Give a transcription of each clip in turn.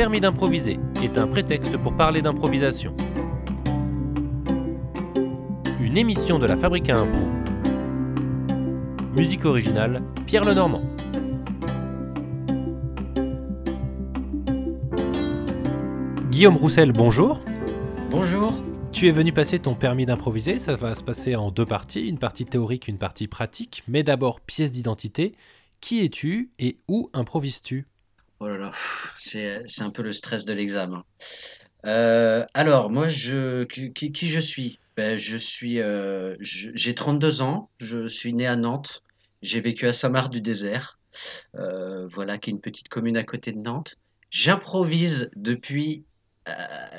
permis d'improviser est un prétexte pour parler d'improvisation. Une émission de la Fabrique à Impro. Musique originale, Pierre Lenormand. Guillaume Roussel, bonjour. Bonjour. Tu es venu passer ton permis d'improviser, ça va se passer en deux parties, une partie théorique, une partie pratique, mais d'abord pièce d'identité. Qui es-tu et où improvises-tu? Oh là là, c'est un peu le stress de l'examen. Euh, alors, moi, je, qui, je suis? Ben, je suis, euh, j'ai 32 ans, je suis né à Nantes, j'ai vécu à Saint-Marc-du-Désert, euh, voilà, qui est une petite commune à côté de Nantes. J'improvise depuis,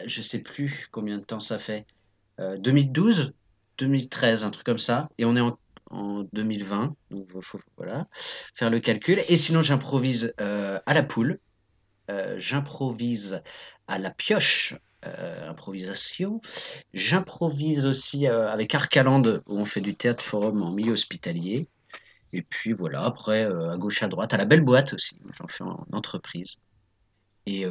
je sais plus combien de temps ça fait, euh, 2012, 2013, un truc comme ça, et on est en, en 2020, donc faut, voilà, faire le calcul. Et sinon, j'improvise euh, à la poule, euh, j'improvise à la pioche, euh, improvisation. J'improvise aussi avec Arcaland, où on fait du théâtre forum en milieu hospitalier. Et puis voilà, après, à gauche, à droite, à la belle boîte aussi, j'en fais en entreprise. Et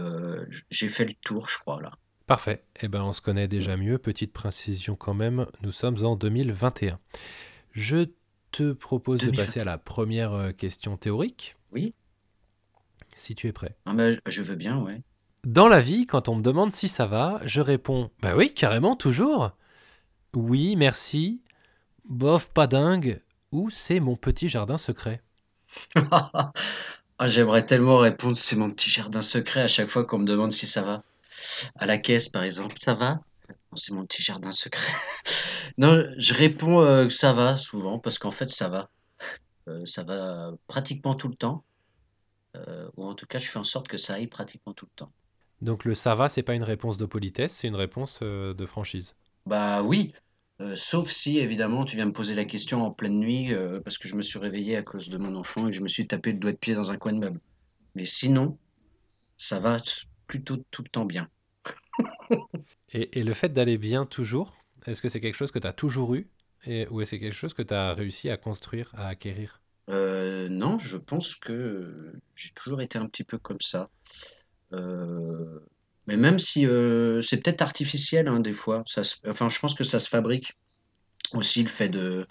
j'ai fait le tour, je crois, là. Parfait. Eh ben, on se connaît déjà mieux. Petite précision quand même, nous sommes en 2021. Je te propose de 2021. passer à la première euh, question théorique, Oui? si tu es prêt. Ah, bah, je- je veux bien, ouais. Dans la vie, quand on me demande si ça va, je réponds Bah oui, carrément, toujours. Oui, merci. Bof, pas dingue. Ou c'est mon petit jardin secret? Ah, j'aimerais tellement répondre, c'est mon petit jardin secret à chaque fois qu'on me demande si ça va. À la caisse, par exemple, ça va? C'est mon petit jardin secret. Non, je réponds euh, que ça va souvent parce qu'en fait, ça va. Euh, ça va pratiquement tout le temps. Euh, ou en tout cas, je fais en sorte que ça aille pratiquement tout le temps. Donc le ça va, c'est pas une réponse de politesse, c'est une réponse de franchise. Bah oui, sauf si évidemment tu viens me poser la question en pleine nuit parce que je me suis réveillé à cause de mon enfant et que je me suis tapé le doigt de pied dans un coin de meuble. Mais sinon, ça va plutôt tout le temps bien. Et, le fait d'aller bien toujours, est-ce que c'est quelque chose que tu as toujours eu ou est-ce que c'est quelque chose que tu as réussi à construire, à acquérir? Euh, non, je pense que j'ai toujours été un petit peu comme ça. Euh, mais même si euh, c'est peut-être artificiel hein, des fois, enfin je pense que ça se fabrique aussi le fait de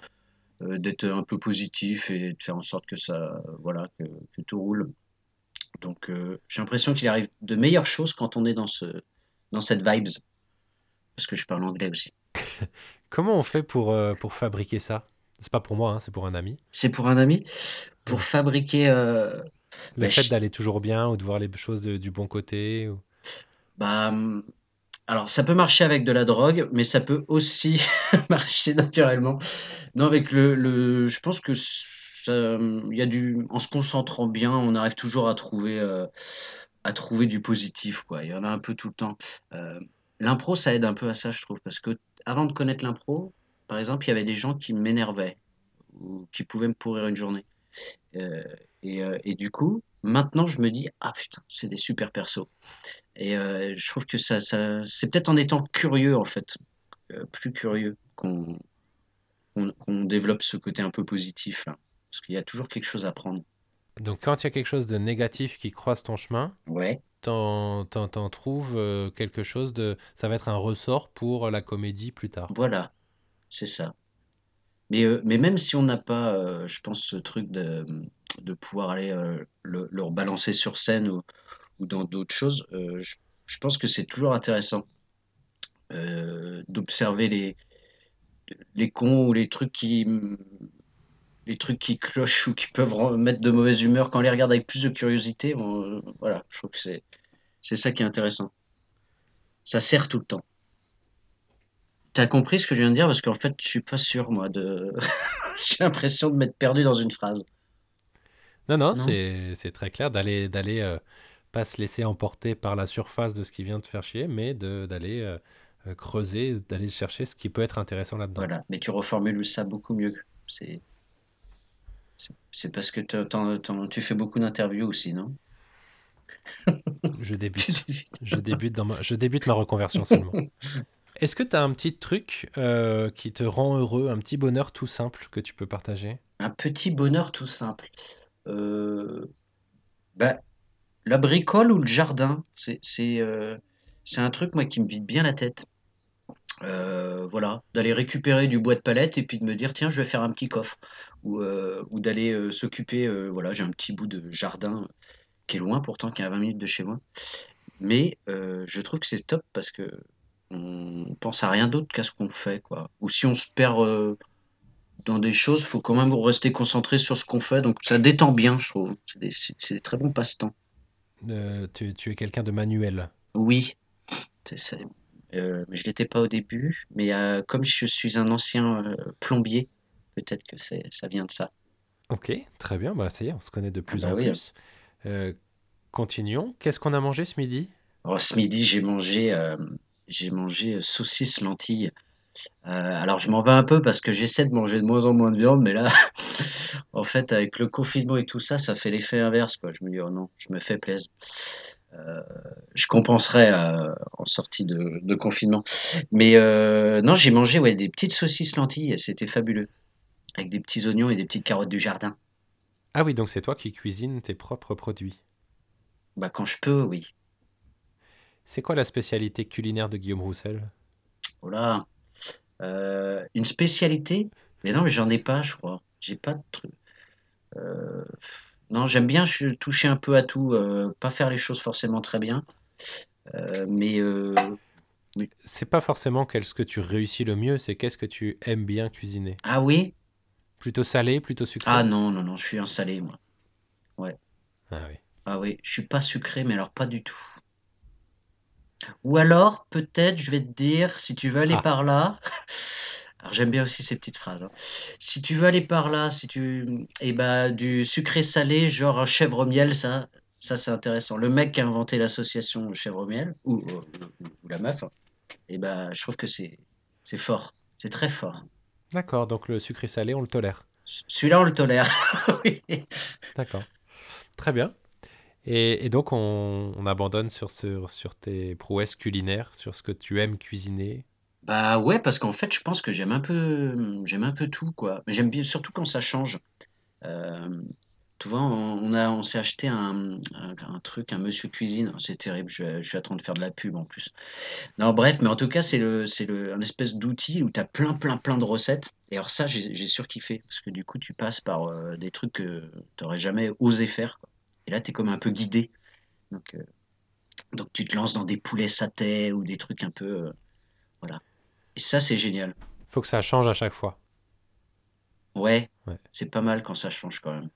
d'être un peu positif et de faire en sorte que ça, voilà, que, que tout roule. Donc j'ai l'impression qu'il arrive de meilleures choses quand on est dans ce dans cette vibes, parce que je parle anglais aussi. Comment on fait pour, euh, pour fabriquer ça? C'est pas pour moi, hein, c'est pour un ami. C'est pour un ami, pour fabriquer euh, Le ben, fait je- d'aller toujours bien ou de voir les choses de- du bon côté. ou- Bah, hum, alors ça peut marcher avec de la drogue, mais ça peut aussi marcher naturellement. Non, avec le, le, je pense que hum, il y a du, en se concentrant bien, on arrive toujours à trouver, euh, à trouver du positif, quoi. Il y en a un peu tout le temps. Euh, l'impro, ça aide un peu à ça, je trouve, parce que avant de connaître l'impro, par exemple, il y avait des gens qui m'énervaient ou qui pouvaient me pourrir une journée. Euh, et, euh, et du coup, maintenant, je me dis, ah putain, c'est des super persos. Et euh, je trouve que ça, ça c'est peut-être en étant curieux, en fait, plus curieux, qu'on développe ce côté un peu positif, là. Parce qu'il y a toujours quelque chose à prendre. Donc quand il y a quelque chose de négatif qui croise ton chemin, Ouais, t'en, trouves euh, quelque chose de... Ça va être un ressort pour la comédie plus tard. voilà, c'est ça. Mais, euh, mais même si on n'a pas, euh, je pense, ce truc de, de pouvoir aller euh, le, le rebalancer sur scène ou, ou dans d'autres choses, je, je pense que c'est toujours intéressant d'observer les, les cons ou les trucs qui, les trucs qui clochent ou qui peuvent mettre de mauvaise humeur quand on les regarde avec plus de curiosité. on- voilà, je trouve que c'est, c'est ça qui est intéressant. Ça sert tout le temps. T'as compris ce que je viens de dire? Parce qu'en fait, je suis pas sûr, moi, de. J'ai l'impression de m'être perdu dans une phrase. Non, non, Non? c'est, c'est très clair d'aller, d'aller euh, pas se laisser emporter par la surface de ce qui vient te faire chier, mais de, d'aller euh, euh, creuser, d'aller chercher ce qui peut être intéressant là-dedans. Voilà. Mais tu reformules ça beaucoup mieux. C'est, c'est parce que tu fais beaucoup d'interviews aussi, non? Je débute. Je débute, dans ma, je débute ma reconversion seulement. Est-ce que tu as un petit truc euh, qui te rend heureux, un petit bonheur tout simple que tu peux partager? Un petit bonheur tout simple. Euh, bah, la bricole ou le jardin, c'est euh, un truc moi qui me vide bien la tête. Euh, voilà, d'aller récupérer du bois de palette et puis de me dire tiens je vais faire un petit coffre ou, euh, ou d'aller euh, s'occuper. voilà, j'ai un petit bout de jardin qui est loin pourtant, qui est à 20 minutes de chez moi. Mais je trouve que c'est top parce que on pense à rien d'autre qu'à ce qu'on fait quoi. Ou si on se perd dans des choses, faut quand même rester concentré sur ce qu'on fait. Donc ça détend bien, je trouve. C'est des, c'est- c'est des très bons passe-temps. Tu, tu es quelqu'un de manuel. Oui, c'est ça. Euh, mais je l'étais pas au début. Mais euh, comme je suis un ancien euh, plombier, peut-être que ça vient de ça. Ok, très bien. Bah, ça y est, on se connaît de Ah plus bah en oui. plus. Euh, continuons. Qu'est-ce qu'on a mangé ce midi? Oh, ce midi, j'ai mangé, j'ai mangé saucisse lentilles. Alors je m'en vais un peu parce que j'essaie de manger de moins en moins de viande, mais là, en fait, avec le confinement et tout ça, ça fait l'effet inverse, quoi. Je me dis, oh non, je me fais plaisir. Euh, je compenserai euh, en sortie de, de confinement. Mais euh, non, j'ai mangé ouais, des petites saucisses lentilles, c'était fabuleux. Avec des petits oignons et des petites carottes du jardin. Ah oui, donc c'est toi qui cuisines tes propres produits. Bah quand je peux, oui. C'est quoi la spécialité culinaire de Guillaume Roussel? Voilà. Euh, une spécialité? Mais non, mais j'en ai pas, je crois. J'ai pas de truc. Non, j'aime bien toucher un peu à tout, euh, pas faire les choses forcément très bien, euh, mais euh, mais- C'est pas forcément qu'est-ce que tu réussis le mieux, c'est qu'est-ce que tu aimes bien cuisiner. ah oui? Plutôt salé, plutôt sucré? Ah non, non, non, je suis un salé, moi. Ouais. Ah oui. Ah oui, je suis pas sucré, mais alors pas du tout. Ou alors, peut-être, je vais te dire, si tu veux aller Ah. par là, alors j'aime bien aussi ces petites phrases, hein. Si tu veux aller par là, si tu, eh ben, du sucré salé, genre chèvre miel, ça, ça c'est intéressant. Le mec qui a inventé l'association chèvre miel, ou, ou- ou la meuf, hein, eh ben, je trouve que c'est, c'est fort, c'est très fort. D'accord, donc le sucré salé, on le tolère. Celui-là, on le tolère. Oui. D'accord. Très bien. Et, et donc on, on abandonne sur, sur, sur tes prouesses culinaires, sur ce que tu aimes cuisiner. Bah ouais, parce qu'en fait, je pense que j'aime un peu, j'aime un peu tout, quoi. Mais J'aime bien, surtout quand ça change. Euh, tu vois, on, a, on s'est acheté un, un, truc, un Monsieur Cuisine. C'est terrible, je, suis en train de faire de la pub en plus. Non, bref, mais en tout cas, c'est le, c'est le, un espèce d'outil où tu as plein, plein, plein de recettes. Et alors ça, j'ai j'ai surkiffé, parce que du coup, tu passes par euh, des trucs que tu n'aurais jamais osé faire. Et là, tu es comme un peu guidé. Donc, euh, donc tu te lances dans des poulets satés ou des trucs un peu... voilà. Et ça, c'est génial. Faut que ça change à chaque fois. Ouais, Ouais. c'est pas mal quand ça change quand même.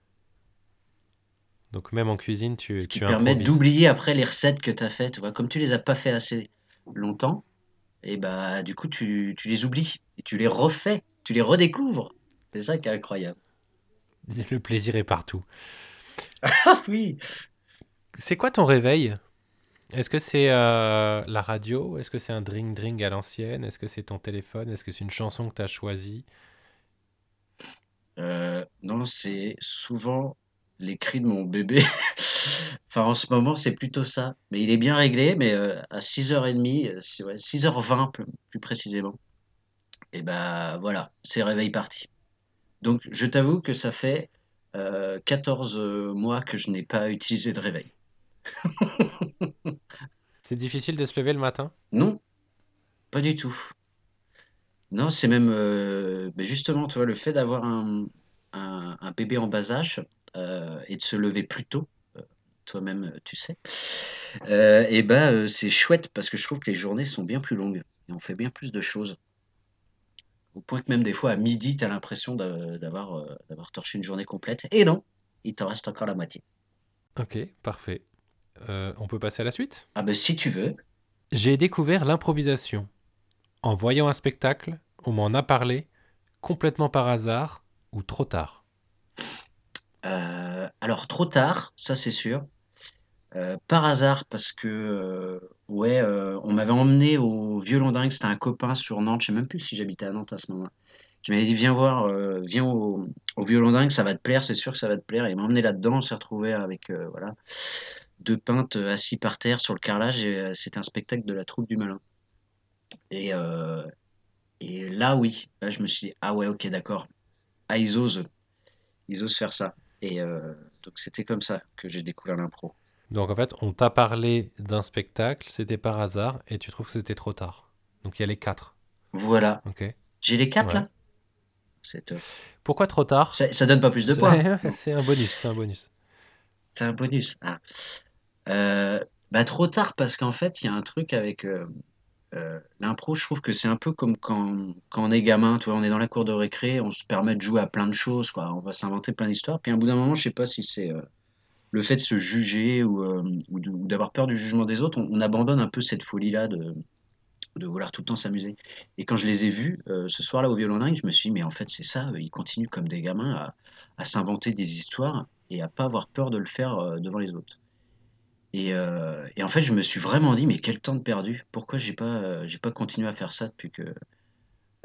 Donc même en cuisine, tu, Ce qui tu permet d'oublier après les recettes que tu as faites. Tu vois, comme tu les as pas fait assez longtemps, et bah du coup tu, tu les oublies et tu les refais, tu les redécouvres. C'est ça qui est incroyable. Le plaisir est partout. Ah oui. C'est quoi ton réveil? Est-ce que c'est euh, la radio? Est-ce que c'est un dring-dring à l'ancienne? Est-ce que c'est ton téléphone? Est-ce que c'est une chanson que tu as choisie? Euh, non, c'est souvent les cris de mon bébé. Enfin, en ce moment, c'est plutôt ça. Mais il est bien réglé, mais euh, à 6h30, euh, c'est- ouais, 6h20 plus, plus précisément. Et bah voilà, c'est réveil parti. Donc, je t'avoue que ça fait euh, 14 mois que je n'ai pas utilisé de réveil. C'est difficile de se lever le matin? Non, pas du tout. Non, c'est même euh, ben justement, tu vois, le fait d'avoir un, un- un bébé en bas âge euh, et de se lever plus tôt, euh, toi-même, tu sais, et ben c'est chouette parce que je trouve que les journées sont bien plus longues et on fait bien plus de choses. Au point que même des fois à midi, tu as l'impression d'a- d'avoir d'avoir torché une journée complète. Et non, il t'en reste encore la moitié. Ok, parfait. Euh, on peut passer à la suite? Ah ben si tu veux. J'ai découvert l'improvisation. En voyant un spectacle, on m'en a parlé, complètement par hasard ou trop tard. Euh, alors trop tard, ça c'est sûr. Euh, par hasard, parce que ouais, on m'avait emmené au Violon Dingue, c'était un copain sur Nantes, je sais même plus si j'habitais à Nantes à ce moment-là, qui m'avait dit viens voir, euh, viens au, au Violon Dingue, ça va te plaire, c'est sûr que ça va te plaire. Et il m'a emmené là-dedans, on s'est retrouvé avec euh, voilà deux peintres assis par terre sur le carrelage et euh, c'était un spectacle de la troupe du Malin. Et, euh, et là oui, là je me suis dit ah ouais ok d'accord, ah ils osent, ils osent faire ça. Et euh, donc c'était comme ça que j'ai découvert l'impro. Donc en fait, on t'a parlé d'un spectacle, c'était par hasard, et tu trouves que c'était trop tard. Donc il y a les quatre. Voilà. Ok. J'ai les quatre Ouais. là. Pourquoi trop tard? Ça, ça donne pas plus de points. C'est c'est un bonus, c'est un bonus. C'est un bonus. Ah. Euh, bah, trop tard parce qu'en fait, il y a un truc avec euh, euh, l'impro. Je trouve que c'est un peu comme quand, quand on est gamin. Tu vois, on est dans la cour de récré, on se permet de jouer à plein de choses. Quoi. On va s'inventer plein d'histoires. Puis à un bout d'un moment, je sais pas si c'est le fait de se juger ou, euh, ou d'avoir peur du jugement des autres. On, on abandonne un peu cette folie-là de, de vouloir tout le temps s'amuser. Et quand je les ai vus euh, ce soir-là au violon dingue, je me suis dit, mais en fait, c'est ça. Ils continuent comme des gamins à, à s'inventer des histoires et à pas avoir peur de le faire devant les autres. Et, euh, et en fait, je me suis vraiment dit, mais quel temps de perdu. Pourquoi j'ai pas, euh, pas continué à faire ça depuis que,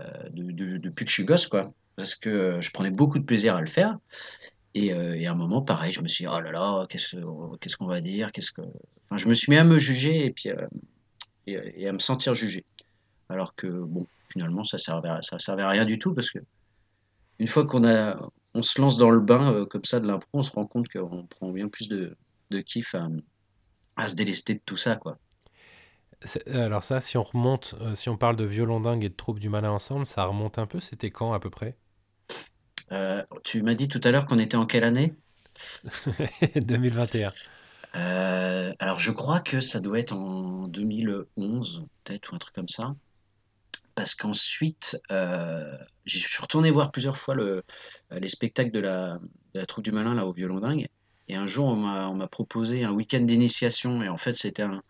euh, de- de- depuis que je suis gosse, quoi. Parce que je prenais beaucoup de plaisir à le faire. Et, à un moment, pareil, je me suis dit, oh là là, qu'est-ce que- qu'est-ce qu'on va dire, qu'est-ce que. Enfin, je me suis mis à me juger et puis à me sentir jugé. Alors que bon, finalement, ça servait, ça servait à rien du tout parce que une fois qu'on a, on se lance dans le bain comme ça de l'impro, on se rend compte qu'on prend bien plus de, de kiff à, à se délester de tout ça, quoi. C'est- Alors ça, si on remonte, euh, si on parle de violon dingue et de troupe du malin ensemble, ça remonte un peu. C'était quand à peu près? Euh, tu m'as dit tout à l'heure qu'on était en quelle année? 2021. Euh, alors je crois que ça doit être en 2011, peut-être, ou un truc comme ça. Parce qu'ensuite, euh, je suis retourné voir plusieurs fois le, euh, les spectacles de la, de la troupe du malin là au violon dingue. Et un jour, on m'a proposé un week-end d'initiation. Et en fait, c'était un.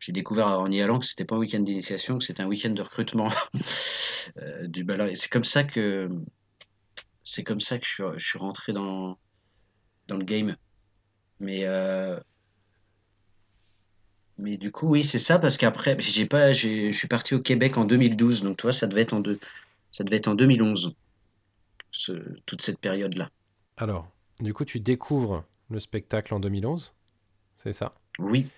j'ai découvert en y allant que c'était pas un week-end d'initiation, que c'était un week-end de recrutement euh, du malin. Et c'est comme ça que c'est comme ça que je suis, je suis rentré dans, dans le game. Mais euh, mais du coup, oui, c'est ça parce qu'après, je suis parti au Québec en 2012, donc toi, ça devait être en deux, ça devait être en 2011, ce- toute cette période-là. Alors, du coup, tu découvres le spectacle en 2011, c'est ça? Oui,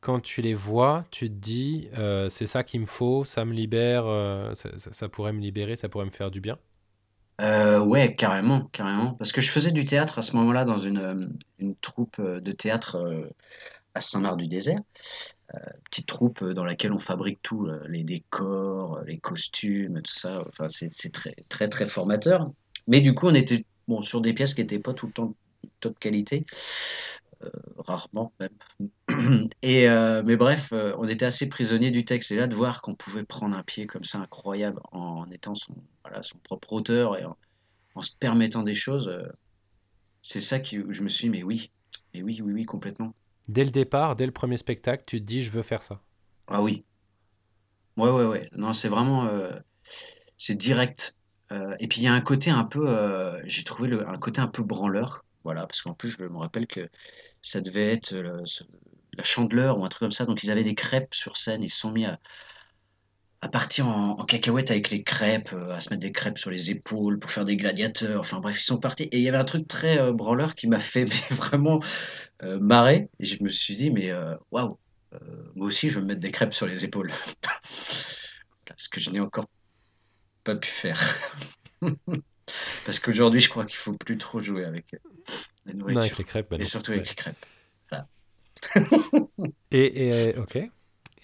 Quand tu les vois, tu te dis, euh, c'est ça qu'il me faut, ça me libère, euh, ça, ça- ça pourrait me libérer, ça pourrait me faire du bien? euh, ouais, carrément, carrément, parce que je faisais du théâtre à ce moment-là dans une, euh, une troupe de théâtre à Saint-Marc-du-Désert, petite troupe dans laquelle on fabrique tout, les décors, les costumes, tout ça. Enfin, c'est très, très, très formateur. Mais du coup, on était bon sur des pièces qui n'étaient pas tout le temps top qualité. euh, rarement même. Et euh, mais bref, euh, on était assez prisonnier du texte. Et là, de voir qu'on pouvait prendre un pied comme ça incroyable en étant son, voilà, son propre auteur et en, en se permettant des choses, c'est ça qui, je me suis dit, mais oui, mais oui, oui, oui, complètement. Dès le départ, dès le premier spectacle, tu te dis, je veux faire ça. Ah oui, ouais, ouais, ouais. Non, c'est vraiment, c'est direct. Et puis il y a un côté un peu, j'ai trouvé le, un côté un peu branleur. Voilà, parce qu'en plus, je me rappelle que ça devait être ce- la chandeleur ou un truc comme ça. Donc ils avaient des crêpes sur scène. Ils se sont mis à, partir en, cacahuète avec les crêpes, euh, à se mettre des crêpes sur les épaules pour faire des gladiateurs. Enfin bref, ils sont partis. Et il y avait un truc très euh, branleur qui m'a fait vraiment euh, marrer. Et je me suis dit, mais euh, waouh, euh, moi aussi, je veux me mettre des crêpes sur les épaules. Ce que je n'ai encore pas pu faire. Parce qu'aujourd'hui, je crois qu'il faut plus trop jouer avec euh, la Non, nourriture. avec les crêpes, bah Et non. surtout Ouais. avec les crêpes. Et, et, euh, ok.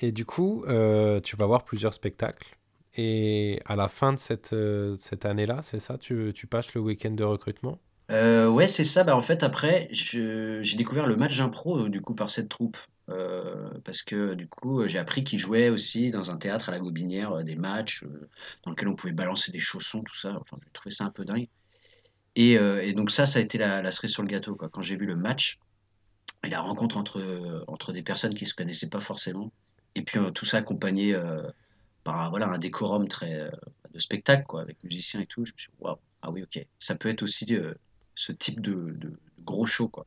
Et du coup, euh, tu vas voir plusieurs spectacles. Et à la fin de cette, euh, cette année-là, c'est ça, tu, tu passes le week-end de recrutement? Euh, ouais, c'est ça. Bah, en fait, après, j'ai découvert le match d'impro du coup par cette troupe. Euh, parce que du coup, j'ai appris qu'ils jouaient aussi dans un théâtre à la Gobinière euh, des matchs euh, dans lesquels on pouvait balancer des chaussons, tout ça. Enfin, j'ai trouvé ça un peu dingue. Et, donc ça, ça a été la, la cerise sur le gâteau. Quand j'ai vu le match et la rencontre entre, des personnes qui se connaissaient pas forcément, et puis tout ça accompagné par un décorum très de spectacle, avec musiciens et tout, je me suis dit, waouh, ah oui, ok, ça peut être aussi ce type de, de- de gros show, quoi.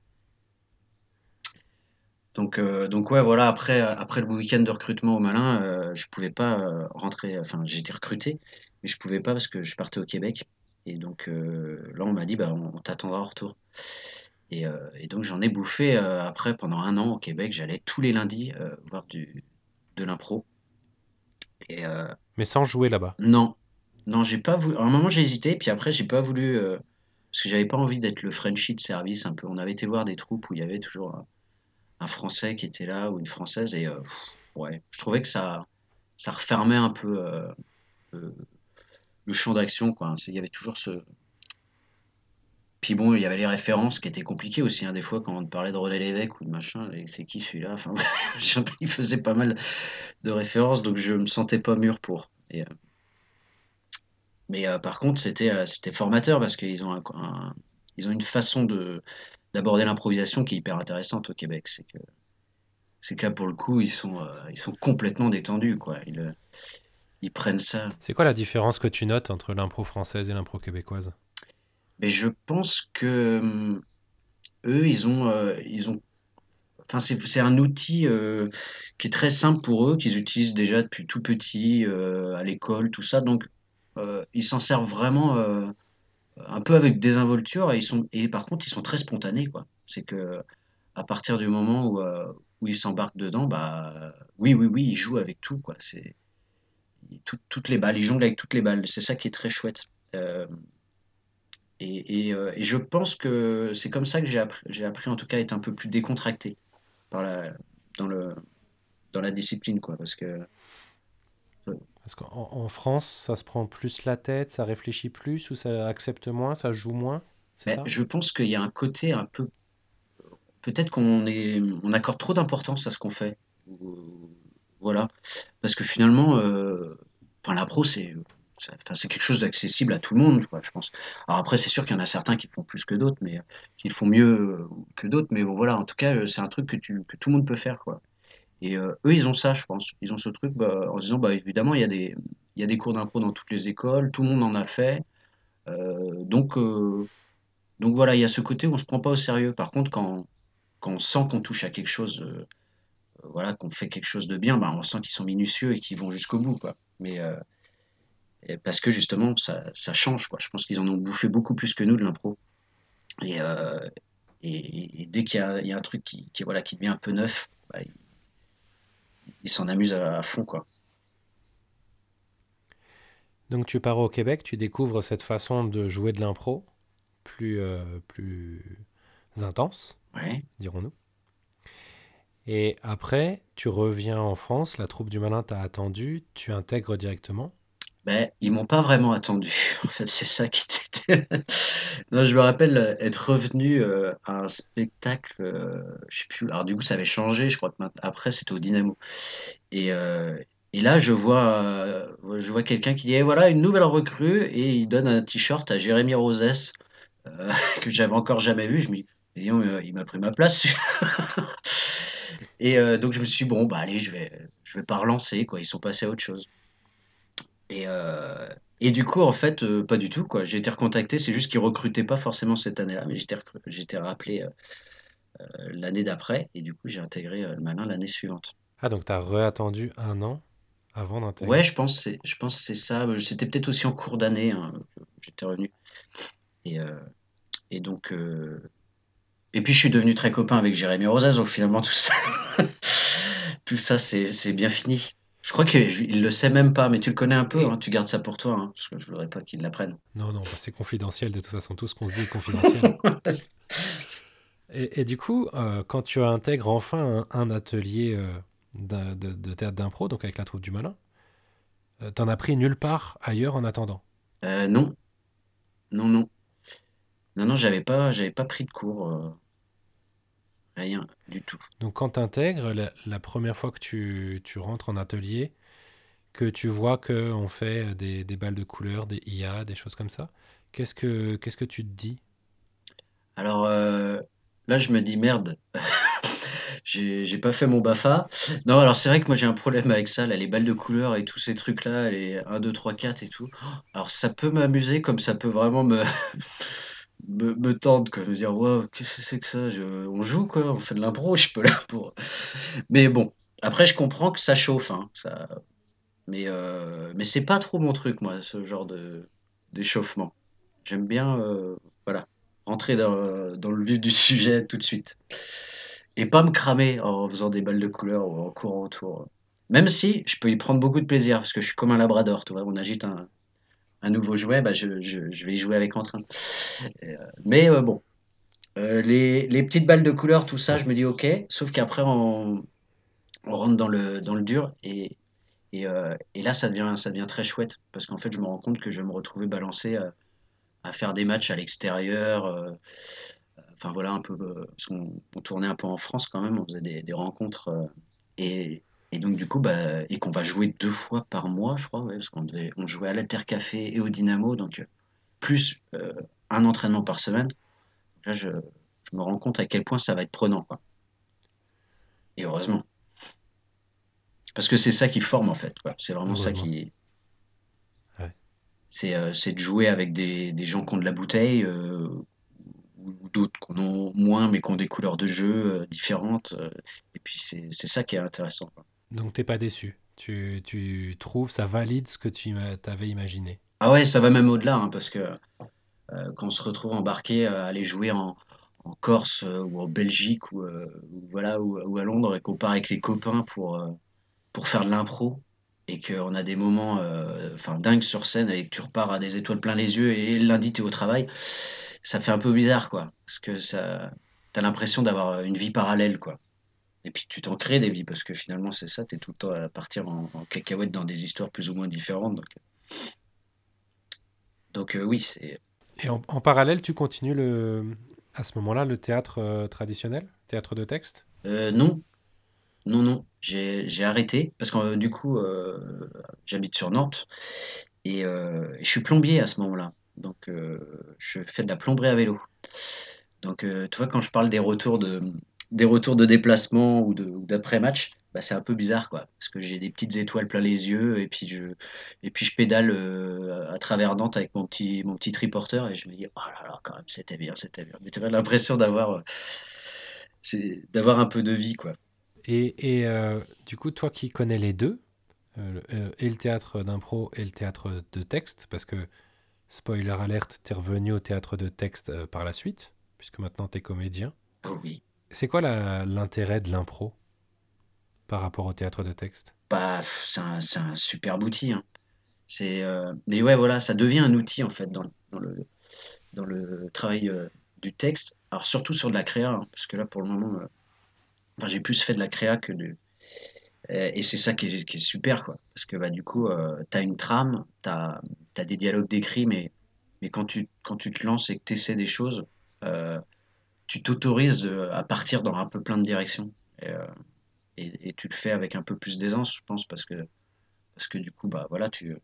Donc, euh, donc ouais, voilà, après, euh, après le week-end de recrutement au Malin, euh, je pouvais pas euh, rentrer, enfin, j'ai été recruté, mais je pouvais pas parce que je partais au Québec. Et donc là, on m'a dit, bah, on, on t'attendra en retour. Et, et donc j'en ai bouffé après pendant un an au Québec, j'allais tous les lundis voir du, de l'impro. Et Mais sans jouer là-bas? non, non, j'ai pas voulu. À un moment, j'ai hésité, puis après, j'ai pas voulu. parce que j'avais pas envie d'être le Frenchie de service un peu. On avait été voir des troupes où il y avait toujours un, un Français qui était là ou une Française et ouais, je trouvais que ça, ça refermait un peu le champ d'action. Il y avait toujours ce. Puis bon, il y avait les références qui étaient compliquées aussi. Hein, des fois, quand on parlait de René Lévesque ou de machin, c'est qui celui-là enfin, Il faisait pas mal de références, donc je me sentais pas mûr pour. Et, euh, Mais euh, par contre, c'était euh, c'était formateur parce qu'ils ont, ils ont une façon de d'aborder l'improvisation qui est hyper intéressante au Québec. C'est que, c'est que là, pour le coup, ils sont, ils sont complètement détendus. Quoi. Ils, ils prennent ça. C'est quoi la différence que tu notes entre l'impro française et l'impro québécoise? Mais je pense que hum, eux, ils ont, euh, ils ont, enfin c'est un outil euh, qui est très simple pour eux, qu'ils utilisent déjà depuis tout petit euh, à l'école, tout ça. Donc ils s'en servent vraiment un peu avec désinvolture et ils sont, et par contre ils sont très spontanés quoi. C'est que à partir du moment où, où ils s'embarquent dedans, bah oui oui oui, ils jouent avec tout quoi. C'est toutes les balles, ils jonglent avec toutes les balles. C'est ça qui est très chouette. Euh, euh, et, je pense que c'est comme ça que j'ai appris, appris en tout cas à être un peu plus décontracté par la, dans, le, dans la discipline. Quoi, parce que, parce qu'en en France, ça se prend plus la tête, ça réfléchit plus ou ça accepte moins, ça joue moins ça? Je pense qu'il y a un côté un peu. Peut-être qu'on est, on accorde trop d'importance à ce qu'on fait. Voilà. Parce que finalement, euh, enfin, la pro, c'est c'est quelque chose d'accessible à tout le monde, je pense. Alors après, c'est sûr qu'il y en a certains qui font plus que d'autres, mais qui font mieux que d'autres. Mais bon, voilà, en tout cas, c'est un truc que, tu, que tout le monde peut faire, quoi. Et euh, eux, ils ont ça, je pense. Ils ont ce truc bah, en se disant, bah, évidemment, il y, a des, cours d'impro dans toutes les écoles, tout le monde en a fait. Euh, donc, donc voilà, il y a ce côté où on se prend pas au sérieux. Par contre, quand, on sent qu'on touche à quelque chose voilà, qu'on fait quelque chose de bien, bah, on sent qu'ils sont minutieux et qu'ils vont jusqu'au bout. Mais euh, parce que justement, ça, change. Je pense qu'ils en ont bouffé beaucoup plus que nous de l'impro. Et, euh, dès qu'il y, a un truc qui, devient un peu neuf, ils s'en amusent à, fond. Quoi. Donc tu pars au Québec, tu découvres cette façon de jouer de l'impro plus, euh, plus intense, ouais. dirons-nous. Et après, tu reviens en France, la troupe du malin t'a attendu, tu intègres directement. Ben, ils m'ont pas vraiment attendu. En fait, c'est ça qui était. non, je me rappelle euh, être revenu euh, à un spectacle, euh, je sais plus. Alors du coup, ça avait changé. Je crois que après, c'était au Dynamo. Et, et là, je vois, je vois quelqu'un qui dit eh, voilà une nouvelle recrue et il donne un t-shirt à Jérémy Rosès que j'avais encore jamais vu. Je me dis il m'a pris ma place. Et euh, donc je me suis dit, bon, bah allez, je vais, je vais pas relancer, quoi. Ils sont passés à autre chose. Et, euh, et du coup, en fait, euh, pas du tout, quoi. J'ai été recontacté, c'est juste qu'ils recrutaient pas forcément cette année-là, mais j'étais, j'étais rappelé l'année d'après, et du coup, j'ai intégré le Malin l'année suivante. Ah, donc tu as réattendu un an avant d'intégrer? Ouais, je pense, c'est, je pense c'est ça. C'était peut-être aussi en cours d'année, hein, j'étais revenu. Et, et donc, et puis je suis devenu très copain avec Jérémy Rosas, donc finalement tout ça, tout ça c'est bien fini. Je crois qu'il le sait même pas, mais tu le connais un peu, hein, tu gardes ça pour toi, hein, parce que je voudrais pas qu'il l'apprenne. Non, non, bah, c'est confidentiel de toute façon, tout ce qu'on se dit est confidentiel. et, du coup, euh, quand tu intègres enfin un, atelier euh, de, théâtre d'impro, donc avec la troupe du malin, euh, t'en as pris nulle part ailleurs en attendant? Non, non, non. Non, non, j'avais pas, j'avais pas pris de cours. Rien du tout. Donc quand tu intègres, la, première fois que tu, tu, rentres en atelier, que tu vois qu'on fait des, des, balles de couleur, des IA, des choses comme ça, qu'est-ce que, qu'est-ce que tu te dis? Alors euh, là, je me dis merde. j'ai pas fait mon BAFA. Non, alors c'est vrai que moi j'ai un problème avec ça, là, les balles de couleur et tous ces trucs-là, les 1, 2, 3, 4 et tout. Alors ça peut m'amuser comme ça peut vraiment me, me, me tente, quoi. Me dire, wow, qu'est-ce que c'est que ça On joue, quoi, on fait de l'impro, je peux là pour. Mais bon, après, je comprends que ça chauffe, hein, mais, euh, mais c'est pas trop mon truc, moi, ce genre de d'échauffement. J'aime bien, euh, voilà, rentrer dans, dans, le vif du sujet tout de suite. Et pas me cramer en faisant des balles de couleur ou en courant autour. Même si je peux y prendre beaucoup de plaisir, parce que je suis comme un labrador, tu vois, on agite un, un nouveau jouet, bah je, je, vais y jouer avec entrain. Euh, mais euh, bon, Euh, les, les petites balles de couleur, tout ça, je me dis ok, sauf qu'après on, on rentre dans le, dans le dur et, et, et là ça devient, ça devient très chouette parce qu'en fait je me rends compte que je vais me retrouver balancé à, faire des matchs à l'extérieur. enfin voilà un peu, parce qu'on on tournait un peu en France quand même, on faisait des, des rencontres et, et donc du coup bah, et qu'on va jouer deux fois par mois, je crois, ouais, parce qu'on devait, on jouait à l'Altercafé et au Dynamo, donc euh, plus euh, un entraînement par semaine. Là je, je me rends compte à quel point ça va être prenant quoi. Et heureusement. Parce que c'est ça qui forme en fait. C'est vraiment ça qui. Ouais. C'est euh, c'est de jouer avec des, des gens qui ont de la bouteille, euh, ou, d'autres qui en ont moins, mais qui ont des couleurs de jeu différentes. et puis c'est c'est ça qui est intéressant, quoi. Donc t'es pas déçu. Tu, tu trouves, ça valide ce que tu t'avais imaginé. Ah ouais, ça va même au-delà, hein, parce que euh, quand on se retrouve embarqué à aller jouer en, Corse euh, ou en Belgique ou, euh, voilà ou, à Londres et qu'on part avec les copains pour, euh, faire de l'impro et qu'on a des moments euh, dingues sur scène et que tu repars à des étoiles plein les yeux et lundi tu es au travail, ça fait un peu bizarre quoi. Parce que ça t'as l'impression d'avoir une vie parallèle quoi. Et puis tu t'en crées des vies parce que finalement c'est ça, t'es tout le temps à partir en, en cacahuète dans des histoires plus ou moins différentes. Donc, donc euh, oui, c'est. Et en, en parallèle, tu continues le, à ce moment-là le théâtre euh, traditionnel, théâtre de texte? Euh, non, non, non, j'ai arrêté parce que euh, du coup euh, j'habite sur Nantes et, euh, je suis plombier à ce moment-là. Donc euh, je fais de la plomberie à vélo. Donc, euh, tu vois, quand je parle des retours de, des retours de déplacement ou d'après-match, bah, c'est un peu bizarre, quoi. Parce que j'ai des petites étoiles plein les yeux et puis je, et puis je pédale euh, à travers Nantes avec mon petit, mon petit triporteur et je me dis, oh là là, quand même, c'était bien, c'était bien. Mais tu as l'impression d'avoir, euh, d'avoir un peu de vie, quoi. Et, et, euh, du coup, toi qui connais les deux, euh, et le théâtre d'impro et le théâtre de texte, parce que, spoiler alerte, t'es revenu au théâtre de texte par la suite, puisque maintenant t'es comédien. Oh oui. C'est quoi l'intérêt de l'impro par rapport au théâtre de texte? Bah, c'est un, un superbe outil, hein. Euh, mais ouais, voilà, ça devient un outil, en fait, dans, le, travail euh, du texte. Alors, surtout sur de la créa, hein, parce que là, pour le moment, euh, j'ai plus fait de la créa que de. Et c'est ça qui est, super, quoi. Parce que bah, du coup, tu as une trame, tu as, des dialogues décrits, mais, mais quand, tu, quand tu te lances et que tu essaies des choses, tu t'autorises de- à partir dans un peu plein de directions. Et, euh, et, tu le fais avec un peu plus d'aisance, je pense, parce que, parce que du coup, bah, voilà, tu,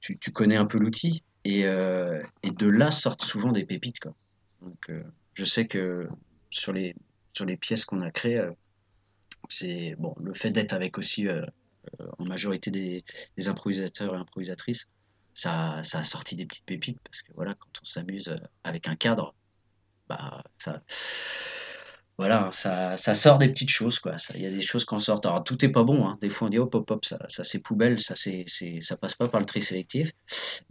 tu, connais un peu l'outil. Et, euh, et de là sortent souvent des pépites, quoi. Donc, euh, je sais que sur les, sur les pièces qu'on a créées, euh, c'est bon, le fait d'être avec aussi euh, en majorité des, des improvisateurs et improvisatrices, ça, ça a sorti des petites pépites parce que voilà, quand on s'amuse euh, avec un cadre, bah ça, voilà, ça, ça sort des petites choses quoi. Il y a des choses qu'on sort. Alors tout est pas bon, hein. Des fois on dit hop hop hop, ça, ça c'est poubelle, ça c'est, c'est, ça passe pas par le tri sélectif.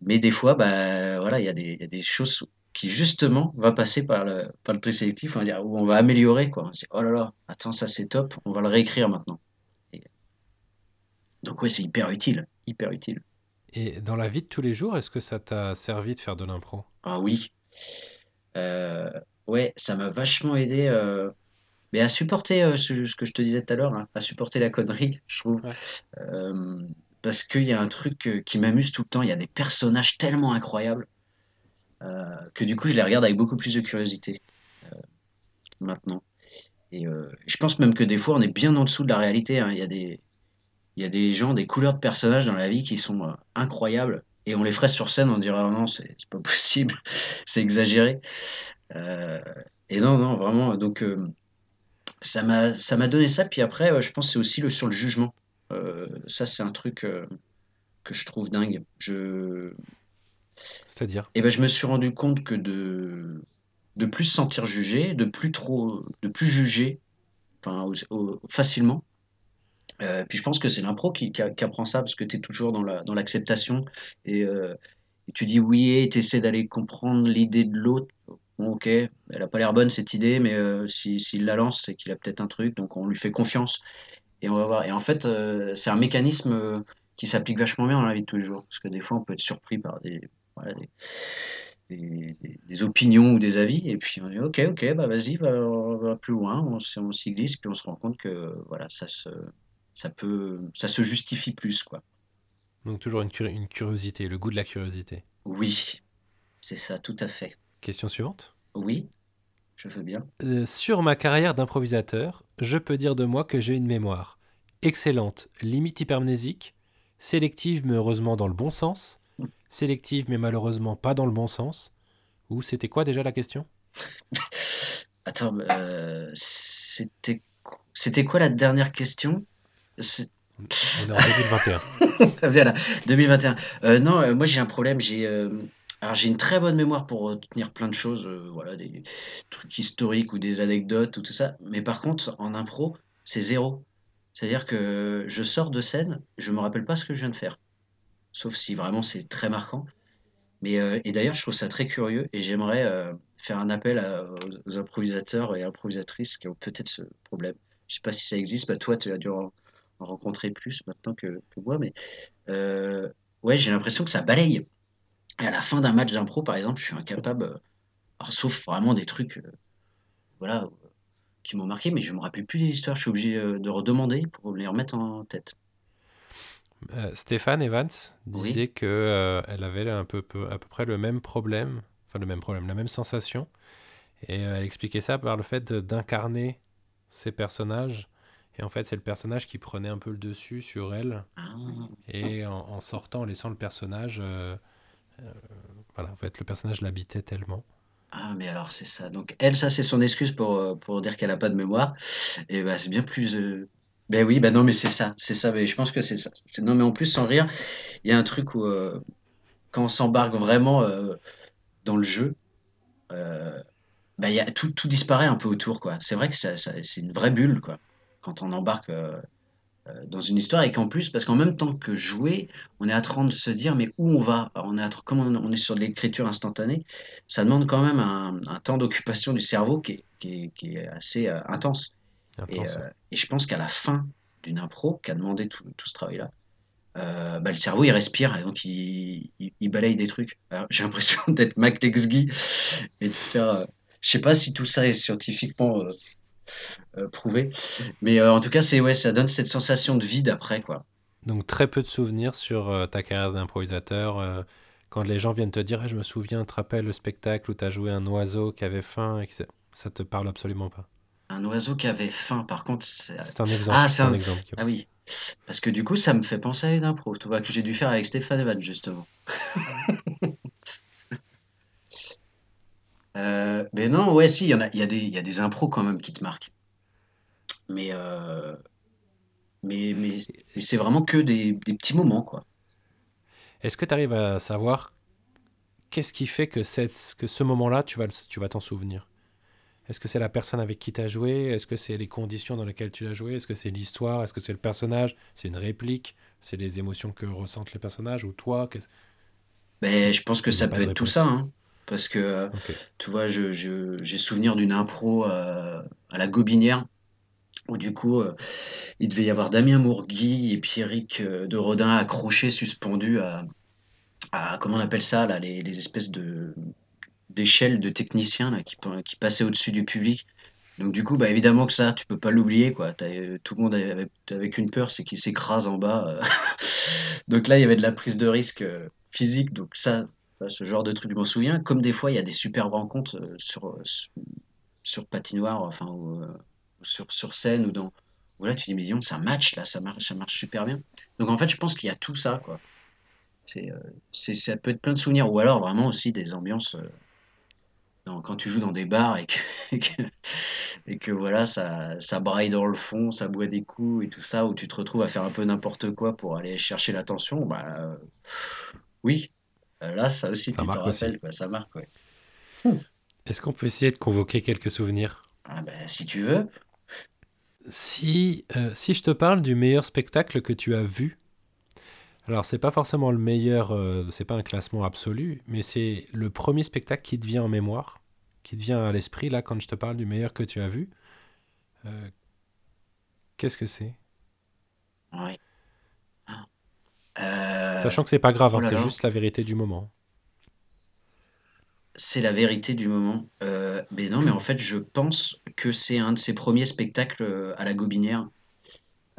Mais des fois, bah voilà, il y a des, y a des choses qui justement va passer par le, par le tri sélectif, on va dire, où on va améliorer quoi. On se dit, oh là là, attends, ça c'est top, on va le réécrire maintenant. Et donc ouais, c'est hyper utile, hyper utile. Et dans la vie de tous les jours, est-ce que ça t'a servi de faire de l'impro? Ah oui, euh, ouais, ça m'a vachement aidé, euh, mais à supporter euh, ce, ce que je te disais tout à l'heure, hein, à supporter la connerie, je trouve. Ouais. Parce qu'il y a un truc qui m'amuse tout le temps, il y a des personnages tellement incroyables que du coup je les regarde avec beaucoup plus de curiosité maintenant. Et je pense même que des fois on est bien en dessous de la réalité. hein. Il y a des, il y a des gens, des couleurs de personnages dans la vie qui sont incroyables. Et on les ferait sur scène, on dirait oh non, c'est pas possible, c'est exagéré. Euh, et non, non, vraiment. Donc euh, ça m'a, donné ça. Puis après, euh, je pense que c'est aussi le sur le jugement. Euh, ça, c'est un truc que je trouve dingue. Je, C'est-à-dire? et ben, je me suis rendu compte que de, de plus se sentir jugé, de plus trop, de plus juger, enfin, au- au- facilement. Euh, puis je pense que c'est l'impro qui, apprend ça parce que tu es toujours dans la, dans l'acceptation. Et, euh, et tu dis oui et tu essaies d'aller comprendre l'idée de l'autre. Bon, ok, elle a pas l'air bonne cette idée, mais euh, si, s'il la lance, c'est qu'il a peut-être un truc, donc on lui fait confiance. Et on va voir. Et en fait, c'est un mécanisme qui s'applique vachement bien dans la vie de tous les jours. Parce que des fois on peut être surpris par des, des, opinions ou des avis, et puis on dit ok, ok, bah vas-y, va, va plus loin, on, on s'y glisse, puis on se rend compte que voilà, ça se, ça peut, ça se justifie plus, quoi. Donc toujours une, curi- une curiosité, le goût de la curiosité. Oui, c'est ça, tout à fait. Question suivante. Oui, je veux bien. Euh, sur ma carrière d'improvisateur, je peux dire de moi que j'ai une mémoire excellente, limite hypermnésique, sélective mais heureusement dans le bon sens, sélective mais malheureusement pas dans le bon sens. Ou c'était quoi déjà la question? Attends, euh, c'était quoi la dernière question? C'est- On est en 2021. Voilà, 2021. Euh, non, euh, moi j'ai un problème. J'ai euh, alors j'ai une très bonne mémoire pour retenir plein de choses, voilà, des trucs historiques ou des anecdotes ou tout ça. Mais par contre, en impro, c'est zéro. C'est-à-dire que je sors de scène, je me rappelle pas ce que je viens de faire, sauf si vraiment c'est très marquant. Mais et d'ailleurs, je trouve ça très curieux et j'aimerais faire un appel à- aux, improvisateurs et improvisatrices qui ont peut-être ce problème. Je sais pas si ça existe. Bah, toi, tu as dû en rencontrer plus maintenant que, que moi, mais euh, ouais, j'ai l'impression que ça balaye. Et à la fin d'un match d'impro, par exemple, je suis incapable, euh, alors, sauf vraiment des trucs, euh, voilà, qui m'ont marqué, mais je me rappelle plus des histoires. Je suis obligé de redemander pour les remettre en tête. Euh, Stéphane Evans Oui. disait que euh, elle avait un peu, peu- à peu près le même problème, enfin le même problème, la même sensation. Et elle expliquait ça par le fait d'incarner ces personnages. Et en fait, c'est le personnage qui prenait un peu le dessus sur elle. Ah, Et en, en sortant, en laissant le personnage, euh, euh, voilà, en fait, le personnage l'habitait tellement. ah, mais alors c'est ça. Donc elle, ça c'est son excuse pour, euh, pour dire qu'elle a pas de mémoire. Et bah c'est bien plus. euh, Ben oui, ben non, mais c'est ça, c'est ça. Mais je pense que c'est ça. Non, mais en plus, sans rire, il y a un truc où quand on s'embarque vraiment dans le jeu. euh, bah, y a, tout, tout disparaît un peu autour, quoi. C'est vrai que ça, ça- c'est une vraie bulle, quoi, quand on embarque euh, euh, dans une histoire et qu'en plus, parce qu'en même temps que jouer, on est en train de se dire, mais où on va? Alors, On est, train- comme on, est sur de l'écriture instantanée, ça demande quand même un, un temps d'occupation du cerveau qui est, qui est, qui est assez euh, intense. Et, euh, je pense qu'à la fin d'une impro, qui a demandé tout, tout ce travail-là, euh, bah, le cerveau il respire et donc il, il, il balaye des trucs. J'ai l'impression d'être Mac Lexguy et de faire. je sais pas si tout ça est scientifiquement prouvé, mais euh, en tout cas, c'est ouais, ça donne cette sensation de vide après quoi. Donc très peu de souvenirs sur euh, ta carrière d'improvisateur. euh, quand les gens viennent te dire, Ah, je me souviens, tu te rappelles le spectacle où tu as joué un oiseau qui avait faim, et que ça, te parle absolument pas. Un oiseau qui avait faim, par contre, c'est- un exemple. ah, c'est un un- exemple. Ah oui, parce que du coup, ça me fait penser à une impro, tu vois, que j'ai dû faire avec Stéphane Evan justement. Euh, mais non, ouais, si, il y en a, il y a des, y a des impros quand même qui te marquent. Mais, euh, mais, mais, mais c'est vraiment que des, des petits moments, quoi. Est-ce que tu arrives à savoir qu'est-ce qui fait que, que ce moment-là, tu vas, tu vas t'en souvenir? Est-ce que c'est la personne avec qui tu as joué? Est-ce que c'est les conditions dans lesquelles tu l'as joué? Est-ce que c'est l'histoire? Est-ce que c'est le personnage? C'est une réplique? C'est les émotions que ressentent les personnages? Ou toi Mais je pense que ça peut être tout ça, hein. Parce que, euh, tu vois, je, je- j'ai souvenir d'une impro euh, à la Gobinière, où du coup, euh, il devait y avoir Damien Mourgui et Pierrick de Rodin accrochés, suspendus à, à- comment on appelle ça, là, les, les espèces de d'échelles de techniciens là, qui, pa- qui passaient au-dessus du public. Donc du coup, bah, évidemment que ça, tu peux pas l'oublier, quoi. Tout le monde avec, avec une peur, c'est qu'il s'écrase en bas. Donc là, il y avait de la prise de risque physique, donc ça, ce genre de truc, je m'en souviens. Comme des fois, il y a des superbes rencontres euh, sur, euh, sur, patinoire, enfin, ou, euh, ou sur, sur scène, ou dans... Voilà, tu dis, mais dis donc, ça match, là, ça marche, ça marche super bien. Donc en fait, je pense qu'il y a tout ça, quoi. C'est, c'est, ça peut être plein de souvenirs, ou alors vraiment aussi des ambiances... quand tu joues dans des bars et que, et que, et que, voilà, ça, ça braille dans le fond, ça boit des coups et tout ça, où tu te retrouves à faire un peu n'importe quoi pour aller chercher l'attention, bah oui, là, ça aussi, Ça tu aussi. rappelles, quoi, ça marque, ouais. Est-ce qu'on peut essayer de convoquer quelques souvenirs? Ah, ben, si tu veux, Si, euh, si je te parle du meilleur spectacle que tu as vu, alors c'est pas forcément le meilleur, euh, c'est pas un classement absolu, mais c'est le premier spectacle qui te vient en mémoire, qui te vient à l'esprit là quand je te parle du meilleur que tu as vu. Euh, Qu'est-ce que c'est? Ouais. Euh, Sachant que c'est pas grave, oh hein, là c'est juste la vérité du moment. c'est la vérité du moment. Euh, mais non, mais en fait, je pense que c'est un de ses premiers spectacles euh, à la Gobinière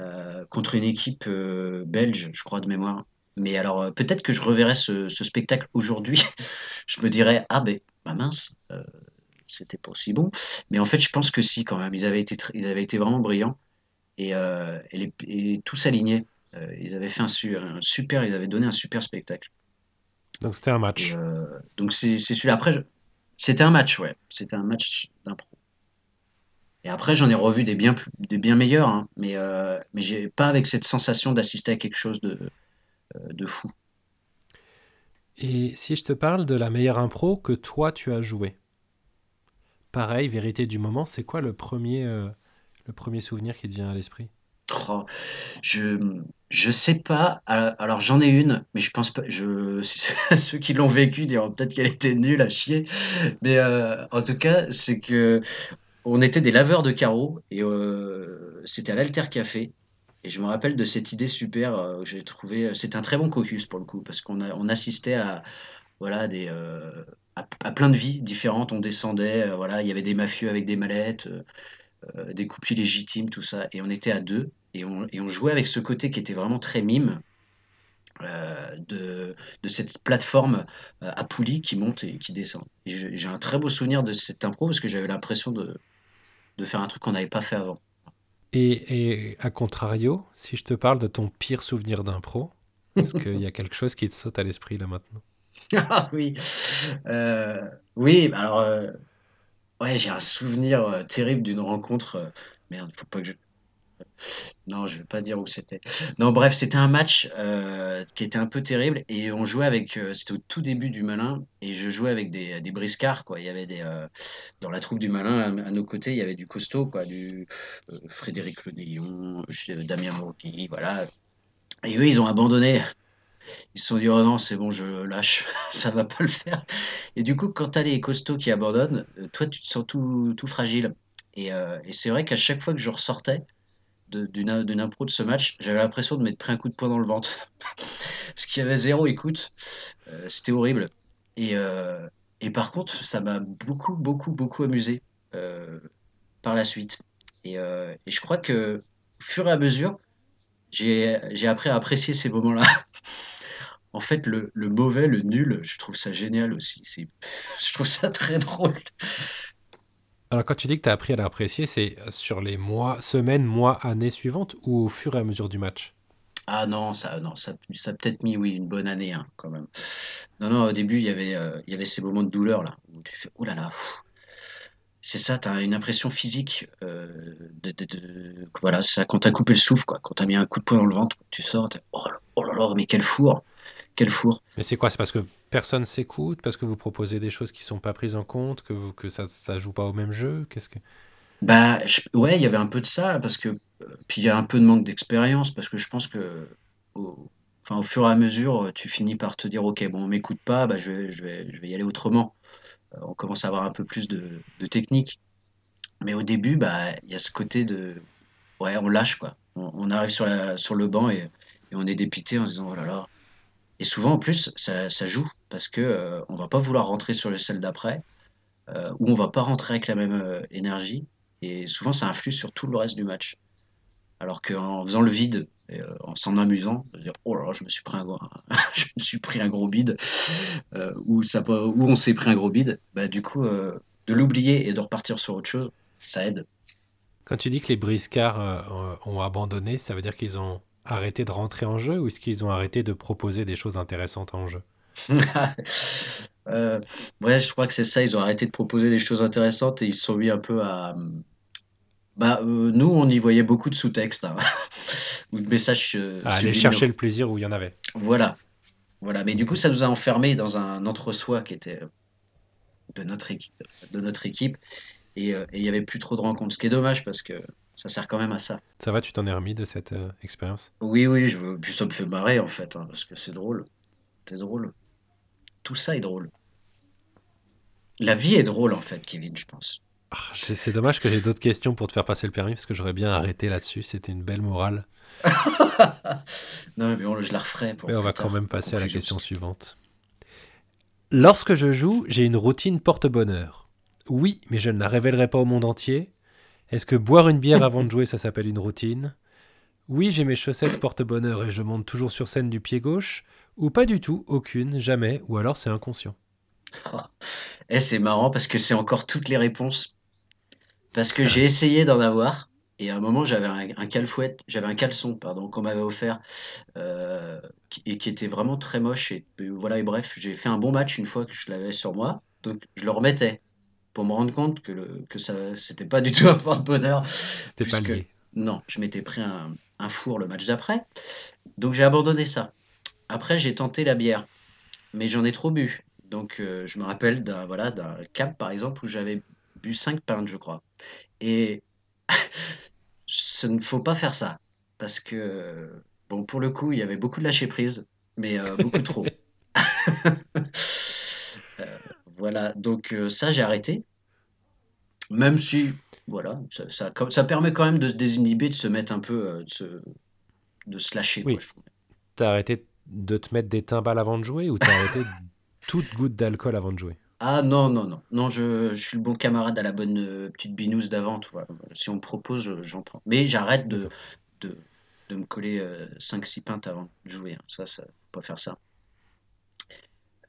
euh, contre une équipe belge, je crois de mémoire. Mais alors, peut-être que je reverrai ce, ce spectacle aujourd'hui. je me dirais, ah ben, bah mince, c'était pas aussi bon. Mais en fait, je pense que si, quand même. Ils avaient été, ils avaient été vraiment brillants et, et, les- et tous alignés. Euh, ils avaient fait un, un super, ils avaient donné un super spectacle. Donc c'était un match. euh, donc c'est celui-là. Après, je- c'était un match, ouais. C'était un match d'impro. Et après, j'en ai revu des bien plus, des bien meilleurs, hein. Mais, euh, mais j'ai pas avec cette sensation d'assister à quelque chose de, de fou. Et si je te parle de la meilleure impro que toi tu as joué, pareil, vérité du moment, c'est quoi le premier, euh, le premier souvenir qui te vient à l'esprit? Je, je sais pas. Alors, j'en ai une, mais je pense pas. Je, ceux qui l'ont vécu diront peut-être qu'elle était nulle à chier. Mais euh, en tout cas, c'est que on était des laveurs de carreaux et euh, c'était à l'Alter Café. Et je me rappelle de cette idée super euh, que j'ai trouvé. C'était un très bon caucus pour le coup, parce qu'on on assistait à, voilà, des, à, plein de vies différentes. On descendait, voilà, il y avait des mafieux avec des mallettes, euh, euh, des couples illégitimes, tout ça. Et on était à deux. Et on, et on jouait avec ce côté qui était vraiment très mime euh, de, de cette plateforme euh, à poulies qui monte et qui descend. J'ai un très beau souvenir de cette impro parce que j'avais l'impression de, de faire un truc qu'on n'avait pas fait avant. Et, et à contrario, si je te parle de ton pire souvenir d'impro, est-ce qu'il y a quelque chose qui te saute à l'esprit là maintenant? Ah oui, euh, oui, alors euh, ouais, j'ai un souvenir euh, terrible d'une rencontre. euh, merde, faut pas que je Non, je vais pas dire où c'était. Non, bref, c'était un match euh, qui était un peu terrible et on jouait avec. c'était au tout début du Malin et je jouais avec des, des briscards quoi. Il y avait des dans la troupe du Malin à, nos côtés, il y avait du costaud quoi, du Frédéric euh, Damien Mourgui, voilà. Et eux, ils ont abandonné. Ils se sont dit oh non, c'est bon, je lâche, ça va pas le faire. Et du coup, quand t'as les costauds qui abandonnent, euh, toi, tu te sens tout tout fragile. Et, euh, et c'est vrai qu'à chaque fois que je ressortais d'une impro de ce match, j'avais l'impression de m'être pris un coup de poing dans le ventre. Parce qu'il y avait zéro écoute. Euh, c'était horrible. Et, et par contre, ça m'a beaucoup, beaucoup, beaucoup amusé par la suite. Et, et je crois que, au fur et à mesure, j'ai appris à apprécier ces moments-là. En fait, le, le mauvais, le nul, je trouve ça génial aussi. Je trouve ça très drôle. Alors quand tu dis que tu as appris à l'apprécier, c'est sur les mois, semaines, mois, années suivantes ou au fur et à mesure du match? Ah non, ça, non, ça, ça a peut-être mis, oui, une bonne année, hein, quand même. Non, non, au début, il y avait, euh, il y avait ces moments de douleur, là, où tu fais, oh là là, c'est ça, t'as une impression physique, euh, de, de- de- voilà, ça, quand t'as coupé le souffle, quoi, quand t'as mis un coup de poing dans le ventre, tu sors, oh oh là là, mais quel four, quel four. Mais c'est quoi? C'est parce que personne s'écoute, parce que vous proposez des choses qui sont pas prises en compte, que, vous, que ça, ça joue pas au même jeu? Qu'est-ce que... Bah, je- ouais, il y avait un peu de ça, parce que, puis il y a un peu de manque d'expérience, parce que je pense que, au, enfin, au fur et à mesure, tu finis par te dire, ok, bon, on m'écoute pas, bah, je vais, je vais, je vais y aller autrement. Euh, on commence à avoir un peu plus de, de technique. Mais au début, bah, il y a ce côté de, ouais, on lâche, quoi. On, on arrive sur la, sur le banc et, et on est dépité en se disant, oh là là. Et souvent, en plus, ça, joue parce que euh, on va pas vouloir rentrer sur le celle d'après, euh, ou on va pas rentrer avec la même euh, énergie. Et souvent, ça influe sur tout le reste du match. Alors qu'en faisant le vide, et, euh, en s'en amusant, de dire, oh là je me suis pris un gros, je me suis pris un gros bide, euh, ou on s'est pris un gros bide, bah, du coup, de l'oublier et de repartir sur autre chose, ça aide. Quand tu dis que les briscards ont abandonné, ça veut dire qu'ils ont arrêté de rentrer en jeu ou est-ce qu'ils ont arrêté de proposer des choses intéressantes en jeu? Euh, ouais, je crois que c'est ça. Ils ont arrêté de proposer des choses intéressantes et ils se sont mis un peu à. Bah, euh, nous, on y voyait beaucoup de sous-textes hein, ou de messages euh, À aller chercher le plaisir où il y en avait. Voilà, voilà. Mais du coup, ça nous a enfermés dans un entre-soi qui était euh, de notre équipe, de notre équipe, et euh, il y avait plus trop de rencontres. Ce qui est dommage parce que ça sert quand même à ça. Ça va, tu t'en es remis de cette euh, expérience? Oui, oui. Je. Puis ça me fait marrer en fait, hein, parce que c'est drôle. C'est drôle. Tout ça est drôle. La vie est drôle en fait, Kevin, je pense. Ah, c'est dommage que j'ai d'autres questions pour te faire passer le permis parce que j'aurais bien arrêté là-dessus. C'était une belle morale. Non, mais bon, je la referai pour Mais on va quand même passer à la question suivante. Lorsque je joue, j'ai une routine porte-bonheur. Oui, mais je ne la révélerai pas au monde entier. Est-ce que boire une bière avant de jouer, ça s'appelle une routine? Oui, j'ai mes chaussettes porte-bonheur et je monte toujours sur scène du pied gauche. Ou pas du tout, aucune, jamais, ou alors c'est inconscient. Eh, c'est marrant parce que c'est encore toutes les réponses. Parce que j'ai essayé d'en avoir. Et à un moment, j'avais un, un calfouette, j'avais un caleçon, pardon, qu'on m'avait offert, euh, et qui était vraiment très moche. Et, et voilà, et bref, j'ai fait un bon match une fois que je l'avais sur moi. Donc, je le remettais pour me rendre compte que, le, que ça, c'était pas du tout un porte-bonheur. C'était pas lié. non, je m'étais pris un, un four le match d'après. Donc, j'ai abandonné ça. Après, j'ai tenté la bière, mais j'en ai trop bu. Donc, euh, je me rappelle d'un voilà, d'un cap, par exemple, où j'avais bu 5 pintes, je crois. Et ce ne faut pas faire ça. Parce que, bon, pour le coup, il y avait beaucoup de lâcher prise, mais euh, beaucoup trop. Voilà, donc euh, ça, j'ai arrêté. Même si, voilà, ça, ça, comme- ça permet quand même de se désinhiber, de se mettre un peu, euh, de se, de se lâcher, quoi, Oui, je t'as arrêté de te mettre des timbales avant de jouer ou t'as arrêté toute goutte d'alcool avant de jouer? Ah non, non, non. Non, je, je suis le bon camarade à la bonne euh, petite binouse d'avant. Si on me propose, je- j'en prends. Mais j'arrête de, de, de me coller euh, 5-6 pintes avant de jouer. hein. Ça, ça, faut pas faire ça.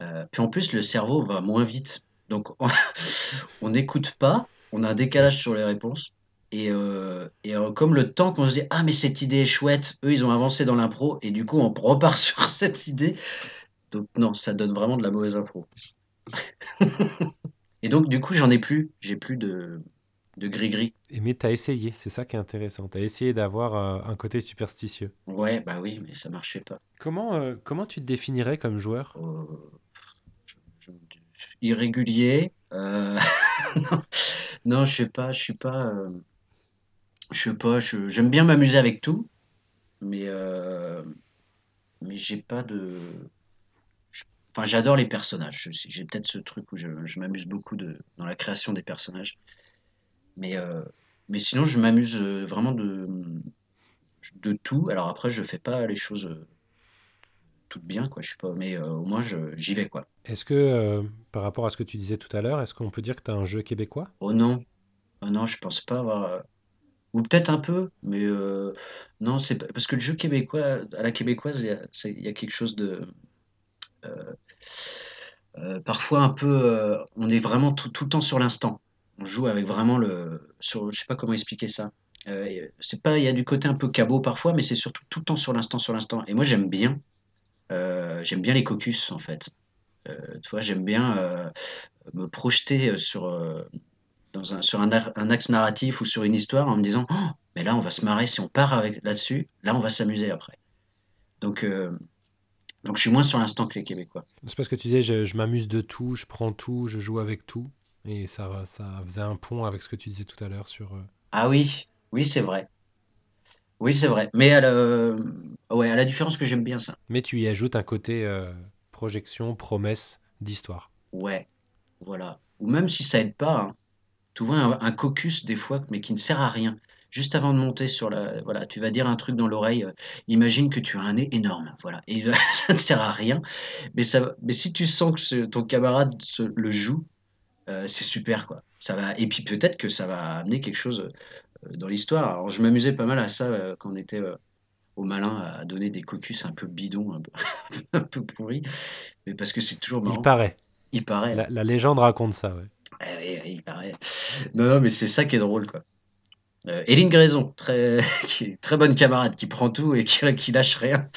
Euh, puis en plus, le cerveau va moins vite. Donc, on n'écoute pas, on a un décalage sur les réponses. Et, euh, et euh, comme le temps qu'on se dit, ah, mais cette idée est chouette, eux, ils ont avancé dans l'impro, et du coup, on repart sur cette idée. Donc, non, ça donne vraiment de la mauvaise impro. Et donc, du coup, j'en ai plus. J'ai plus de, de gris-gris. Et Mais t'as essayé, c'est ça qui est intéressant. T'as essayé d'avoir euh, un côté superstitieux. Ouais, bah oui, mais ça marchait pas. Comment, euh, comment tu te définirais comme joueur? Euh, je- irrégulier. euh, non, non, je sais pas, je suis pas, euh, je sais pas, j'aime bien m'amuser avec tout, mais euh, mais j'ai pas de, enfin j'adore les personnages. J'ai peut-être ce truc où je, je m'amuse beaucoup de, dans la création des personnages, mais mais sinon je m'amuse vraiment de de tout. Alors après je fais pas les choses toutes bien quoi. Je suis pas, mais euh, au moins j'y vais quoi. Est-ce que, euh, par rapport à ce que tu disais tout à l'heure, est-ce qu'on peut dire que t'as un jeu québécois? Oh non, oh non, je pense pas avoir. euh, Ou peut-être un peu, mais euh, non, c'est parce que le jeu québécois, à la québécoise, il y a, y quelque chose de euh, euh, parfois un peu. on est vraiment tout, tout le temps sur l'instant. On joue avec vraiment le. Sur, je sais pas comment expliquer ça. C'est pas, il y a du côté un peu cabot parfois, mais c'est surtout tout le temps sur l'instant, sur l'instant. Et moi, j'aime bien. Euh, j'aime bien les caucus en fait. Euh, tu vois, j'aime bien euh, me projeter sur, dans un, sur un, axe narratif ou sur une histoire en me disant Oh, mais là on va se marrer si on part avec là-dessus, là on va s'amuser après. Donc, donc je suis moins sur l'instant que les Québécois. C'est parce que tu disais, je, je m'amuse de tout, je prends tout, je joue avec tout. Et ça, ça faisait un pont avec ce que tu disais tout à l'heure sur... Ah oui, oui c'est vrai. Oui c'est vrai. Mais à la, ouais, à la différence que j'aime bien ça. Mais tu y ajoutes un côté euh, projection, promesse d'histoire. Ouais, voilà. Ou même si ça aide pas, hein. tu vois un, un caucus des fois, mais qui ne sert à rien. Juste avant de monter sur la, voilà, tu vas dire un truc dans l'oreille. euh, imagine que tu as un nez énorme, voilà, et ça ne sert à rien. Mais ça, mais si tu sens que ce- ton camarade se- le joue, euh, c'est super quoi. Ça va, et puis peut-être que ça va amener quelque chose euh, dans l'histoire. Alors je m'amusais pas mal à ça euh, quand on était euh, au malin à donner des caucus un peu bidons, un peu, un peu pourris, mais parce que c'est toujours Il marrant. paraît. Il paraît. La, la légende raconte ça, ouais. Ouais, ouais, ouais, il paraît. Non, non, mais c'est ça qui est drôle, quoi. Euh, Éline Graison, très, qui est très bonne camarade, qui prend tout et qui, qui lâche rien.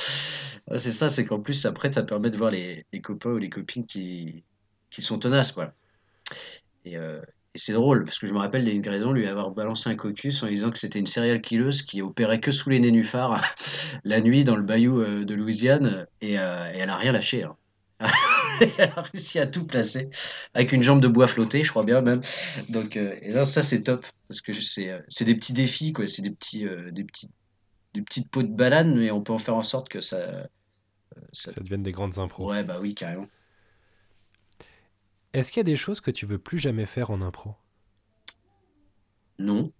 Ouais, C'est ça, c'est qu'en plus, après, ça permet de voir les, les copains ou les copines qui, qui sont tenaces, quoi. Et, euh, et c'est drôle, parce que je me rappelle d'Éline Graison lui avoir balancé un cocus en lui disant que c'était une serial killeuse qui opérait que sous les nénuphars la nuit dans le bayou euh, de Louisiane, et, euh, et elle a rien lâché. hein. elle a réussi à tout placer avec une jambe de bois flottée, je crois bien même. Donc, euh, et là, ça c'est top parce que c'est des petits défis, quoi. C'est des petits, euh, des petits, des petites peaux de banane, mais on peut en faire en sorte que ça, ça... Ça devienne des grandes impros. Ouais, bah oui, carrément. Est-ce qu'il y a des choses que tu veux plus jamais faire en impro? Non.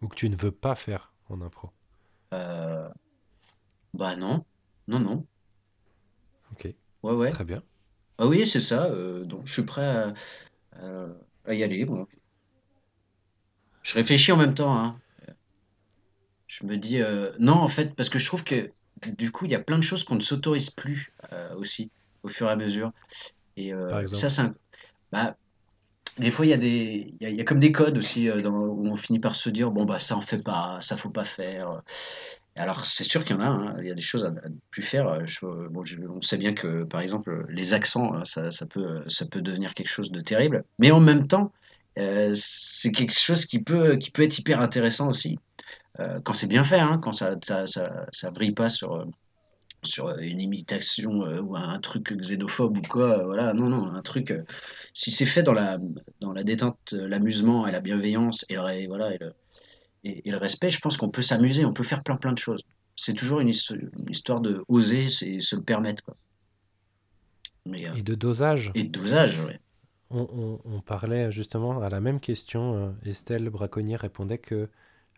Ou que tu ne veux pas faire en impro? Euh, Bah non. Non, non. Ok. Ouais, ouais. Très bien. Ah oui, c'est ça. euh, donc, je suis prêt à, y aller. Je réfléchis en même temps, hein. Je me dis, euh, non, en fait, parce que je trouve que du coup, il y a plein de choses qu'on ne s'autorise plus euh, aussi, au fur et à mesure. Et Par euh, ça, exemple. c'est un... bah, des fois, il y a des, il y a, il y a comme des codes aussi euh, dans- où on finit par se dire, bon, bah, ça en fait pas, ça faut pas faire. Alors, c'est sûr qu'il y en a, hein, il y a des choses à, ne plus faire. euh, je- bon, je- on sait bien que, par exemple, les accents, ça, ça peut, ça peut devenir quelque chose de terrible. Mais en même temps, euh, c'est quelque chose qui peut, qui peut être hyper intéressant aussi. Euh, quand c'est bien fait, hein, quand ça, ça, ça, ça brille pas sur, sur une imitation euh, ou un truc xénophobe ou quoi. euh, voilà, non, non, un truc. euh, si c'est fait dans la, dans la détente, euh, l'amusement et la bienveillance et, voilà, et, le, et, et le respect, je pense qu'on peut s'amuser, on peut faire plein plein de choses. C'est toujours une, histo- une histoire de oser et se le permettre. Quoi. Mais, euh, Et de dosage. et de dosage, ouais. On, on- on parlait justement à la même question. euh, Estelle Braconnier répondait que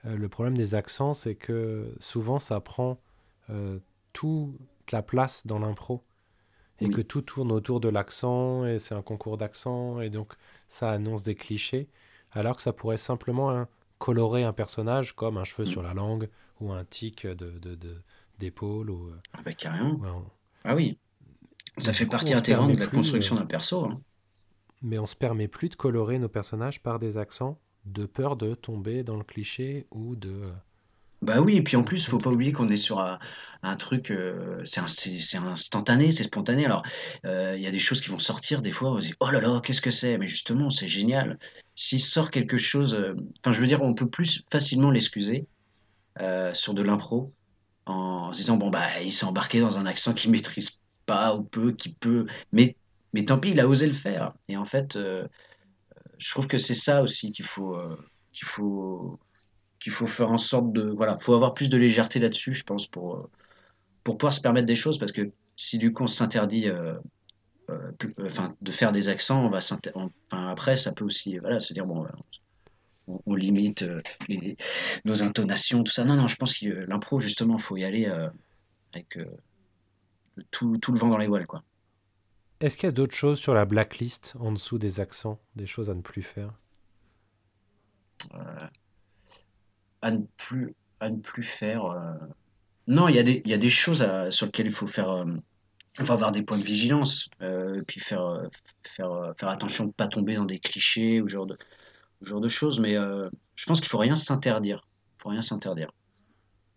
euh, le problème des accents, c'est que souvent ça prend euh, toute la place dans l'impro et que tout tourne autour de l'accent et c'est un concours d'accent et donc ça annonce des clichés alors que ça pourrait simplement hein, colorer un personnage comme un cheveu Mm. sur la langue ou un tic de, d'épaule ou, euh, Ah bah, carrément. Ah oui, ça fait coup partie intégrante de la construction d'un perso. hein. mais on se permet plus de colorer nos personnages par des accents de peur de tomber dans le cliché ou de euh, Bah oui, et puis en plus, faut pas oublier qu'on est sur un, un truc, euh, c'est un- c'est c'est instantané, c'est spontané. Alors, euh, il y a des choses qui vont sortir, des fois, on se dit, oh là là, qu'est-ce que c'est? Mais justement, c'est génial. S'il sort quelque chose, euh, enfin, je veux dire, on peut plus facilement l'excuser euh, sur de l'impro en se disant, bon, bah, il s'est embarqué dans un accent qu'il maîtrise pas ou peu, qui peut, mais, mais tant pis, il a osé le faire. Et en fait, euh, je trouve que c'est ça aussi qu'il faut, euh, qu'il faut qu'il faut faire en sorte de voilà, faut avoir plus de légèreté là-dessus, je pense, pour euh, pour pouvoir se permettre des choses, parce que si du coup on s'interdit, euh, euh, enfin, de faire des accents, on va on- enfin après ça peut aussi voilà se dire bon, on, on limite euh, les- nos intonations, tout ça. Non non, je pense que l'impro justement, faut y aller avec tout, tout le vent dans les voiles quoi. Est-ce qu'il y a d'autres choses sur la blacklist en dessous des accents, des choses à ne plus faire? Euh, à ne plus à ne plus faire. euh, Non, il y a des il y a des choses à- sur lesquelles il faut faire. euh, Il faut avoir des points de vigilance, euh, et puis faire, euh, faire, euh, faire attention de ne pas tomber dans des clichés ou ce genre de, ce genre de choses. Mais euh, je pense qu'il faut rien s'interdire. Il faut rien s'interdire.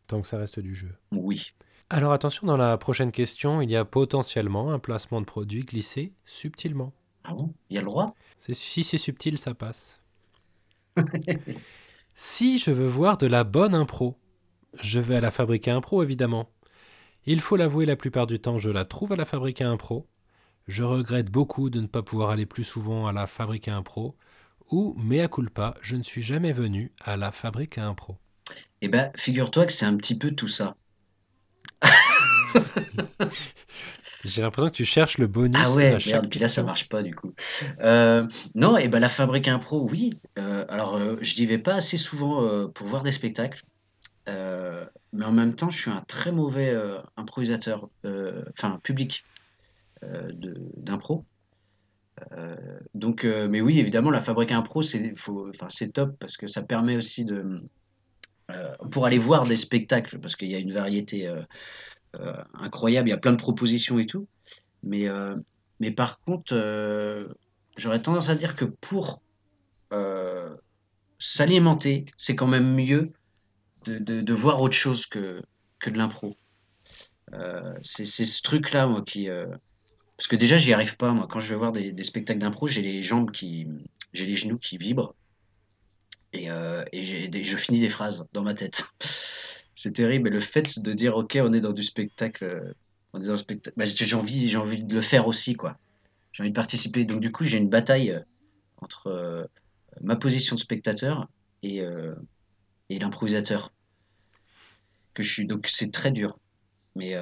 Tant que ça reste du jeu. Oui. Alors attention, dans la prochaine question, il y a potentiellement un placement de produit glissé subtilement. Ah bon? Il y a le droit? Si c'est subtil, ça passe. Si je veux voir de la bonne impro, je vais à la fabrique à impro évidemment. Il faut l'avouer, la plupart du temps, je la trouve à la fabrique à impro. Je regrette beaucoup de ne pas pouvoir aller plus souvent à la fabrique à impro. Ou, mea culpa, je ne suis jamais venu à la fabrique à impro. Eh ben, figure-toi que c'est un petit peu tout ça. J'ai l'impression que tu cherches le Ah bonus ouais, à chaque merde, puis là ça question. marche pas du coup. Euh, non, et ben la Fabrique Impro, oui. Euh, alors euh, je n'y vais pas assez souvent pour voir des spectacles, mais en même temps je suis un très mauvais improvisateur, enfin public d'impro. Donc, mais oui, évidemment, la Fabrique Impro, c'est top parce que ça permet aussi de, pour aller voir des spectacles, parce qu'il y a une variété incroyable, il y a plein de propositions et tout. Mais, euh, mais par contre, euh, j'aurais tendance à dire que pour euh, s'alimenter, c'est quand même mieux de, de- voir autre chose que, que de l'impro. Euh, c'est ce truc-là, moi, qui. euh, parce que déjà, j'y arrive pas, moi. Quand je vais voir des, spectacles d'impro, j'ai les jambes qui. J'ai les genoux qui vibrent et, euh, et je finis des phrases dans ma tête. C'est terrible. Et le fait de dire, OK, on est dans du spectacle. On est dans le j'ai envie, j'ai envie de le faire aussi, quoi. J'ai envie de participer. Donc, du coup, j'ai une bataille euh, entre euh, ma position de spectateur et, euh, et l'improvisateur que je suis. Donc, c'est très dur. Mais,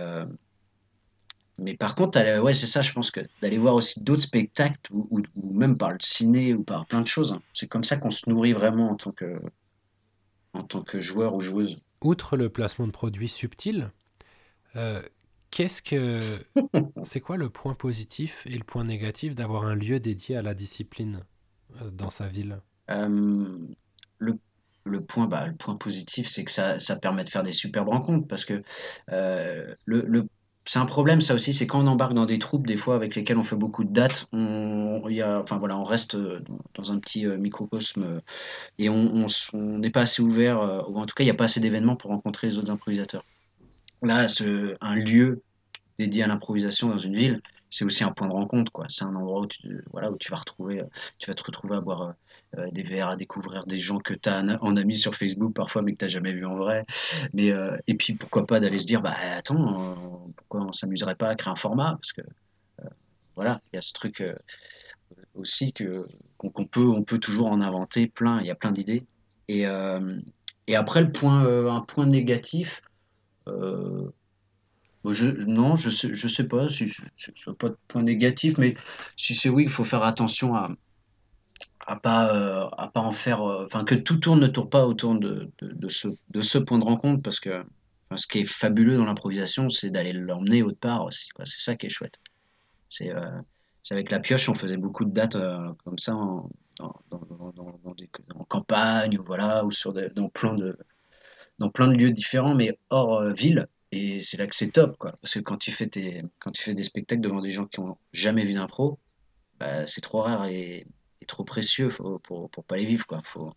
mais par contre, ouais, c'est ça, je pense que d'aller voir aussi d'autres spectacles ou même par le ciné ou par plein de choses, hein. c'est comme ça qu'on se nourrit vraiment en tant que, en tant que joueur ou joueuse. Outre le placement de produits subtil, euh, Qu'est-ce que c'est quoi le point positif et le point négatif d'avoir un lieu dédié à la discipline euh, dans sa ville? Euh, le, le point, bah, le point positif, c'est que ça, ça permet de faire des superbes rencontres parce que le, le- c'est un problème, ça aussi, c'est quand on embarque dans des troupes, des fois avec lesquelles on fait beaucoup de dates, on, y a, enfin voilà, on reste euh, dans, un petit euh, microcosme euh, et on n'est pas assez ouvert, ou en tout cas, il n'y a pas assez d'événements pour rencontrer les autres improvisateurs. Là, ce, un lieu dédié à l'improvisation dans une ville, c'est aussi un point de rencontre, quoi. C'est un endroit où tu, voilà, où tu vas retrouver, tu vas te retrouver à boire euh, des verres, à découvrir des gens que tu as en, en ami sur Facebook parfois, mais que tu n'as jamais vu en vrai. Mais, euh, et puis, pourquoi pas d'aller se dire, bah attends, euh, pourquoi on s'amuserait pas à créer un format? Parce que, voilà, il y a ce truc aussi qu'on peut, on peut toujours en inventer plein, il y a plein d'idées. Et, et après, le point, un point négatif, non, je sais, je sais pas si ce soit pas de point négatif, mais si c'est oui, il faut faire attention à, à pas, euh, à pas en faire, euh, enfin que tout tourne ne tourne pas autour de, de, ce, de ce point de rencontre, parce que ce qui est fabuleux dans l'improvisation, c'est d'aller l'emmener autre part aussi. C'est ça qui est chouette. C'est euh, avec la pioche, on faisait beaucoup de dates euh, comme ça en, campagne, ou voilà, ou sur des, dans plein de, dans plein de lieux différents, mais hors ville. Et c'est là que c'est top, quoi. Parce que quand tu fais tes, quand tu fais des spectacles devant des gens qui ont jamais vu d'impro, bah, c'est trop rare et, trop précieux faut- pour, pour pas les vivre, quoi. Faut...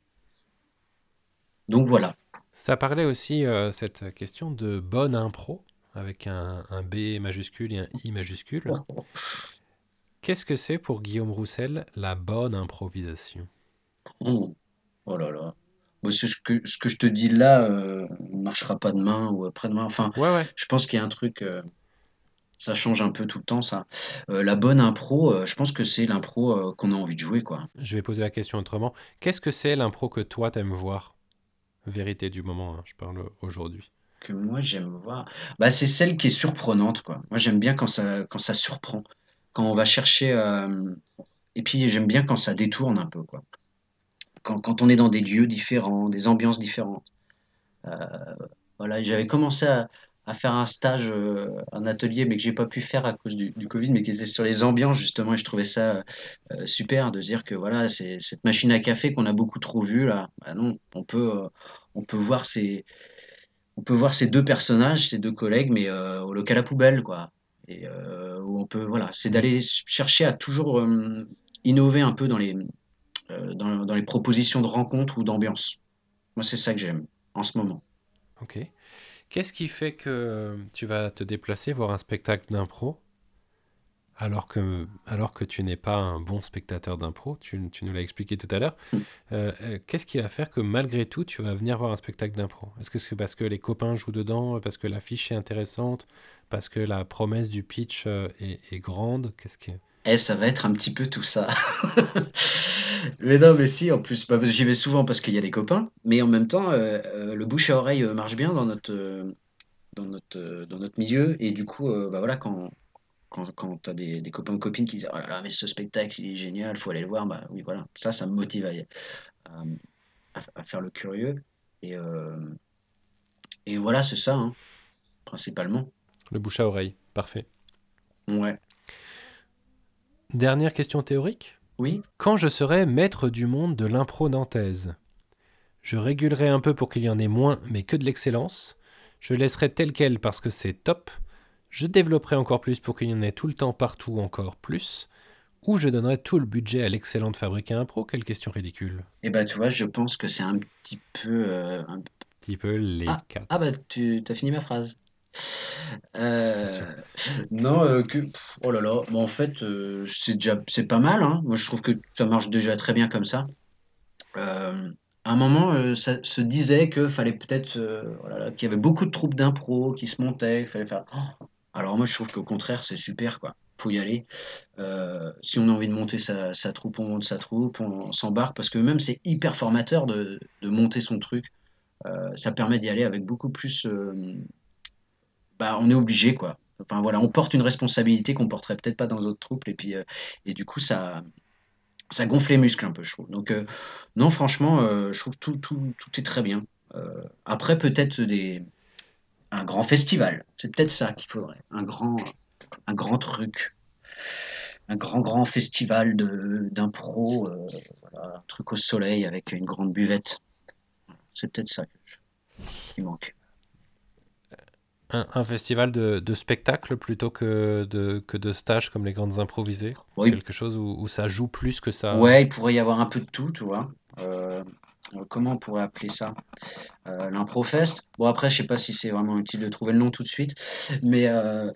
Donc voilà. Ça parlait aussi, euh, cette question de bonne impro, avec un, un B majuscule et un I majuscule. Qu'est-ce que c'est pour Guillaume Roussel la bonne improvisation? Oh, oh là là. C'est ce que, ce que je te dis là euh, ne marchera pas demain ou après-demain. Enfin, Ouais, ouais. je pense qu'il y a un truc, euh, ça change un peu tout le temps, ça. Euh, la bonne impro, euh, je pense que c'est l'impro euh, qu'on a envie de jouer, quoi. Je vais poser la question autrement. Qu'est-ce que c'est l'impro que toi t'aimes voir? Vérité du moment, hein, je parle aujourd'hui. Que moi j'aime voir. Bah, c'est celle qui est surprenante, quoi. Moi j'aime bien quand ça, quand ça surprend, quand on va chercher. Et puis j'aime bien quand ça détourne un peu, quoi. Quand, quand on est dans des lieux différents, des ambiances différentes. Voilà, j'avais commencé à, à faire un stage, euh, un atelier, mais que j'ai pas pu faire à cause du, Covid, mais qui était sur les ambiances justement, et je trouvais ça euh, super de dire que voilà, c'est cette machine à café qu'on a beaucoup trop vue là. Bah non, on peut, euh, on peut voir ces, on peut voir ces deux personnages, ces deux collègues, mais euh, au local à poubelle, quoi. Et euh, où on peut, voilà, c'est d'aller chercher à toujours euh, innover un peu dans les, euh, dans les propositions de rencontres ou d'ambiance. Moi, c'est ça que j'aime en ce moment. Ok. Qu'est-ce qui fait que tu vas te déplacer voir un spectacle d'impro alors que, alors que tu n'es pas un bon spectateur d'impro, tu, tu nous l'as expliqué tout à l'heure. Euh, euh, qu'est-ce qui va faire que malgré tout, tu vas venir voir un spectacle d'impro? Est-ce que c'est parce que les copains jouent dedans, parce que l'affiche est intéressante, parce que la promesse du pitch euh, est, est grande? Qu'est-ce qui... Eh, ça va être un petit peu tout ça. Mais non, mais si, en plus, bah, j'y vais souvent parce qu'il y a des copains, mais en même temps, euh, euh, le bouche à oreille euh, marche bien dans notre, dans notre, dans notre milieu, et du coup, bah voilà, quand, quand, quand tu as des, des copains ou copines qui disent Oh là là, mais ce spectacle, il est génial, faut aller le voir, bah oui, voilà, ça, ça me motive à, à, faire le curieux, et, et voilà, c'est ça, hein, principalement. Le bouche à oreille, parfait. Ouais. Dernière question théorique. Oui. Quand je serai maître du monde de l'impro nantaise, je régulerai un peu pour qu'il y en ait moins, mais que de l'excellence. Je laisserai tel quel parce que c'est top. Je développerai encore plus pour qu'il y en ait tout le temps partout encore plus. Ou je donnerai tout le budget à l'excellent de fabriquer un pro. Quelle question ridicule. Et bah, tu vois, je pense que c'est un petit peu, euh, un Petit peu les Ah, quatre. ah bah tu as fini ma phrase. Euh, non, euh, que, oh là là, bon, en fait, euh, c'est déjà, c'est pas mal, hein. Moi, je trouve que ça marche déjà très bien comme ça. À un moment, ça se disait que fallait peut-être, oh qu'il y avait beaucoup de troupes d'impro qui se montaient, fallait faire. Oh alors moi, je trouve qu'au contraire, c'est super, quoi. Faut y aller. Si on a envie de monter sa, troupe, on monte sa troupe, on, s'embarque, parce que même c'est hyper formateur de, de monter son truc. Ça permet d'y aller avec beaucoup plus. Bah, on est obligé, quoi. Enfin voilà, on porte une responsabilité qu'on porterait peut-être pas dans d'autres troupes, et puis euh, et du coup ça ça gonfle les muscles un peu, je trouve. Donc euh, non, franchement, euh, je trouve tout, tout, tout est très bien. Après peut-être des un grand festival. C'est peut-être ça qu'il faudrait. Un grand, un grand truc. Un grand, grand festival d'impro. un truc au soleil avec une grande buvette. C'est peut-être ça qui manque. Un, un festival de, de spectacle plutôt que de, que de stage comme les grandes improvisées? Oui, Quelque chose où, où ça joue plus que ça? Ouais, il pourrait y avoir un peu de tout, tu vois. Euh, comment on pourrait appeler ça? Euh, l'Improfest. Bon, après, je sais pas si c'est vraiment utile de trouver le nom tout de suite, mais, euh,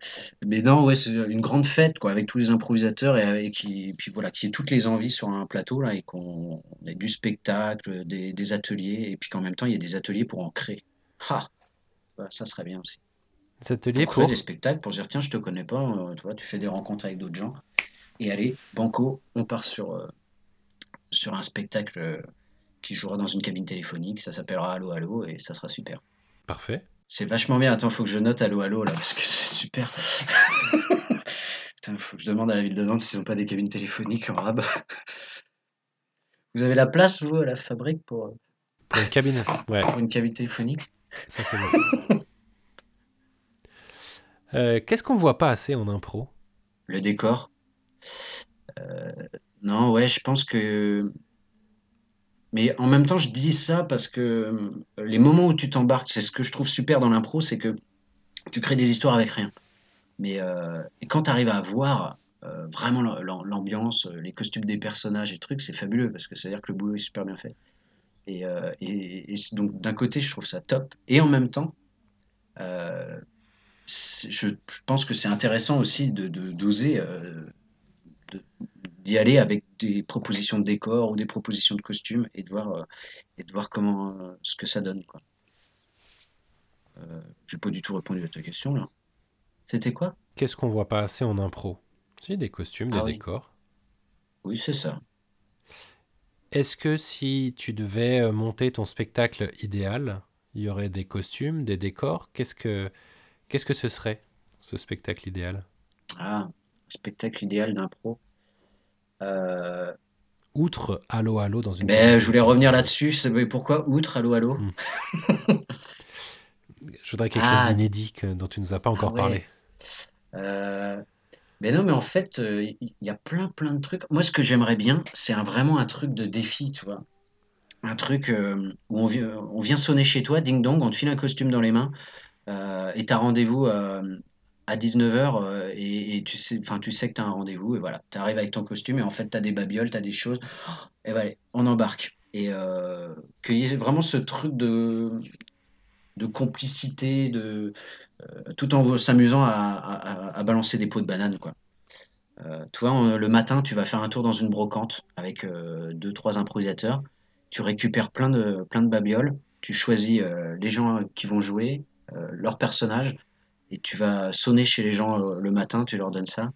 mais non, ouais, c'est une grande fête, quoi, avec tous les improvisateurs et, et qui, puis voilà, qui ait toutes les envies sur un plateau, là, et qu'on ait du spectacle, des, des ateliers, et puis qu'en même temps, il y ait des ateliers pour en créer. Ah, ouais, ça serait bien aussi. Cet atelier Pour pour des spectacles, pour dire, tiens, je te connais pas, euh, tu vois, tu fais des rencontres avec d'autres gens, et allez, banco, on part sur, euh, sur un spectacle euh, qui jouera dans une cabine téléphonique, ça s'appellera Allo Allo et ça sera super. Parfait. C'est vachement bien, attends, faut que je note Allo Allo là parce que c'est super. Putain, faut que je demande à la ville de Nantes s'ils n'ont pas des cabines téléphoniques en rab. Vous avez la place, vous, à la fabrique pour, Pour une cabine. Ouais, pour une cabine téléphonique? Ça c'est bon. Euh, Qu'est-ce qu'on voit pas assez en impro? Le décor? Euh, Non, ouais, je pense que. Mais en même temps, je dis ça parce que euh, les moments où tu t'embarques, c'est ce que je trouve super dans l'impro, c'est que tu crées des histoires avec rien. Mais quand tu arrives à voir vraiment l'am- l'am- l'ambiance, les costumes des personnages et trucs, c'est fabuleux parce que ça veut dire que le boulot est super bien fait. Et, et- donc d'un côté, je trouve ça top. Et en même temps, je, je pense que c'est intéressant aussi de d'oser euh, d'y aller avec des propositions de décor ou des propositions de costumes et de voir, euh, et de voir comment euh, ce que ça donne, quoi. Euh, j'ai pas du tout répondu à ta question là. C'était quoi? Qu'est-ce qu'on voit pas assez en impro? Si, des costumes, des Ah décors. oui, c'est ça. Est-ce que si tu devais monter ton spectacle idéal, il y aurait des costumes, des décors? Qu'est-ce que qu'est-ce que ce serait, ce spectacle idéal? Ah, spectacle idéal d'impro. Euh, Outre Allo Allo dans une ben, je voulais revenir là-dessus. Mais Pourquoi outre, allô, allô? Hmm. Je voudrais quelque chose Ah, d'inédit dont tu nous as pas ah encore parlé. ouais. Euh, mais non, mais en fait, euh, il y a plein, plein de trucs. Moi, ce que j'aimerais bien, c'est vraiment un truc de défi, tu vois. Un truc euh, où on vient, on vient sonner chez toi, ding dong, on te file un costume dans les mains, euh, et t'as rendez-vous euh, à 19h, et, et tu sais, tu sais que t'as un rendez-vous, et voilà. T'arrives avec ton costume, et en fait, t'as des babioles, t'as des choses, et voilà, on embarque. Et euh, qu'il y ait vraiment ce truc de, de complicité, de, euh, tout en s'amusant à, à- balancer des pots de banane, quoi. Euh, tu on- le matin, tu vas faire un tour dans une brocante avec euh, deux, trois improvisateurs. Tu récupères plein de, plein de babioles. Tu choisis euh, les gens qui vont jouer, euh, leurs personnages, et tu vas sonner chez les gens euh, le matin, tu leur donnes ça.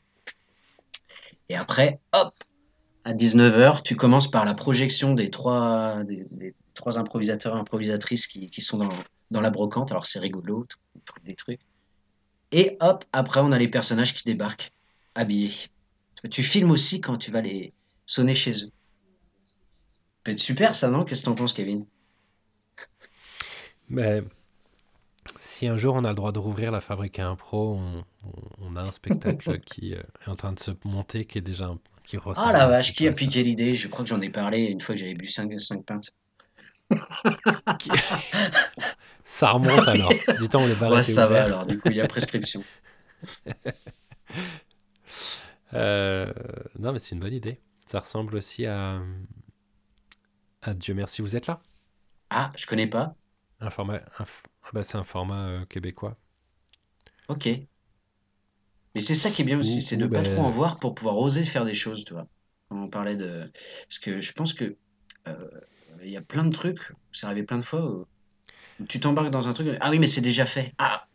Et après, hop, à 19h, tu commences par la projection des trois, des, trois improvisateurs et improvisatrices qui, qui sont dans, dans la brocante. Alors c'est rigolo, des trucs. Et hop, après, on a les personnages qui débarquent, habillés. Tu filmes aussi quand tu vas les sonner chez eux. Ça peut être super ça, non? Qu'est-ce que t'en penses, Kevin? Mais si un jour on a le droit de rouvrir la fabrique à impro, on, on- on a un spectacle qui euh, est en train de se monter, qui est déjà un- qui Ah ressemble la un vache, qui a piqué l'idée? Je crois que j'en ai parlé une fois que j'avais bu 5, pintes. Qui- Ça remonte alors. Du temps où les bars Ouais, ça va alors, du coup, il y a prescription. Euh, non, mais c'est une bonne idée. Ça ressemble aussi à, à Dieu merci, vous êtes là? Ah, je connais pas. Un format, un ah bah, c'est un format euh, québécois. Ok. Mais c'est ça qui est bien aussi, c'est de pas trop en ben, voir pour pouvoir oser faire des choses, tu vois. On parlait de... Parce que je pense que euh, il y a plein de trucs, c'est arrivé plein de fois, où tu t'embarques dans un truc, ah oui, mais c'est déjà fait. Ah,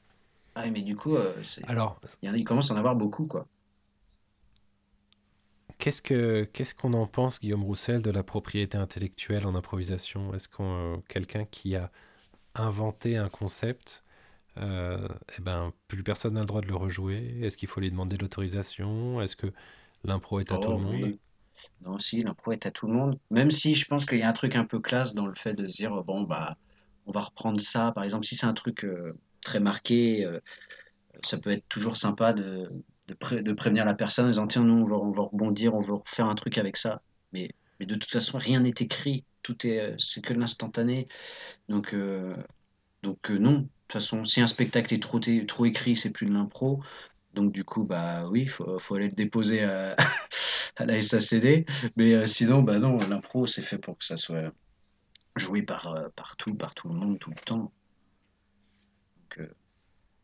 ah oui, mais du coup, euh, alors, il en commence à en avoir beaucoup, quoi. qu'est-ce que qu'est-ce qu'on en pense, Guillaume Roussel, de la propriété intellectuelle en improvisation? Est-ce qu'on euh, quelqu'un qui a inventé un concept, euh, eh ben, plus personne n'a le droit de le rejouer? Est-ce qu'il faut lui demander l'autorisation? Est-ce que l'impro est à tout le Oh monde? oui. Non, si, l'impro est à tout le monde. Même si je pense qu'il y a un truc un peu classe dans le fait de se dire, bon, bah, on va reprendre ça. Par exemple, si c'est un truc euh, très marqué, euh, ça peut être toujours sympa de, de, pré- de prévenir la personne en disant tiens, non, on va, on va rebondir, on va refaire un truc avec ça. Mais, mais de toute façon, rien n'est écrit, tout est, euh, c'est que l'instantané. Donc, euh, donc euh, non, de toute façon, si un spectacle est trop, trop écrit, c'est plus de l'impro. Donc du coup, bah oui, faut, faut aller le déposer à, à la SACD. Mais sinon, bah non, l'impro, c'est fait pour que ça soit joué par, euh, par tout, le monde, tout le temps. Donc,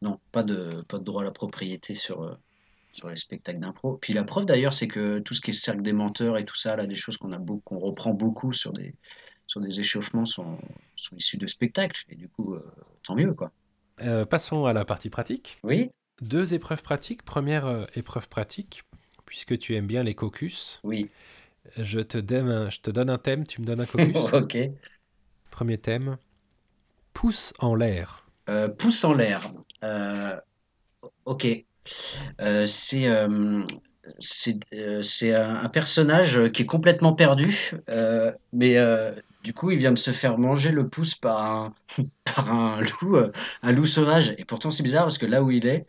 non, pas de, pas de droit à la propriété sur, sur les spectacles d'impro. Puis la preuve d'ailleurs, c'est que tout ce qui est cercle des menteurs et tout ça, là, des choses qu'on a qu'on reprend beaucoup sur des, sur des échauffements sont, sont issus de spectacles. Et du coup, euh, tant mieux, quoi. Euh, passons à la partie pratique. Oui, Deux épreuves pratiques. Première euh, épreuve pratique, puisque tu aimes bien les caucus, oui. je te, donne un, je te donne un thème, tu me donnes un caucus. ok. Premier thème, pouce en l'air. Pouce en l'air. Ok. Euh, c'est euh, euh, un, personnage qui est complètement perdu, mais du coup, il vient de se faire manger le pouce par un, par un loup, un loup sauvage. Et pourtant, c'est bizarre parce que là où il est,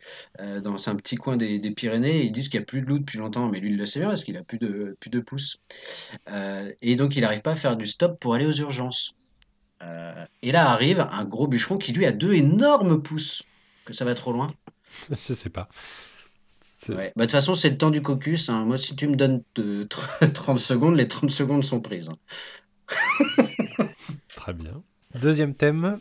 dans un petit coin des, Pyrénées, ils disent qu'il n'y a plus de loup depuis longtemps, mais lui, il le sait bien parce qu'il a plus de, plus de pouces. Et donc, il n'arrive pas à faire du stop pour aller aux urgences. Et là arrive un gros bûcheron qui lui a deux énormes pouces. Que ça va trop loin. je sais pas. Ouais. Bah, de toute façon, c'est le temps du caucus. hein. Moi, si tu me donnes de 30 secondes, les 30 secondes sont prises. hein. Très bien. Deuxième thème,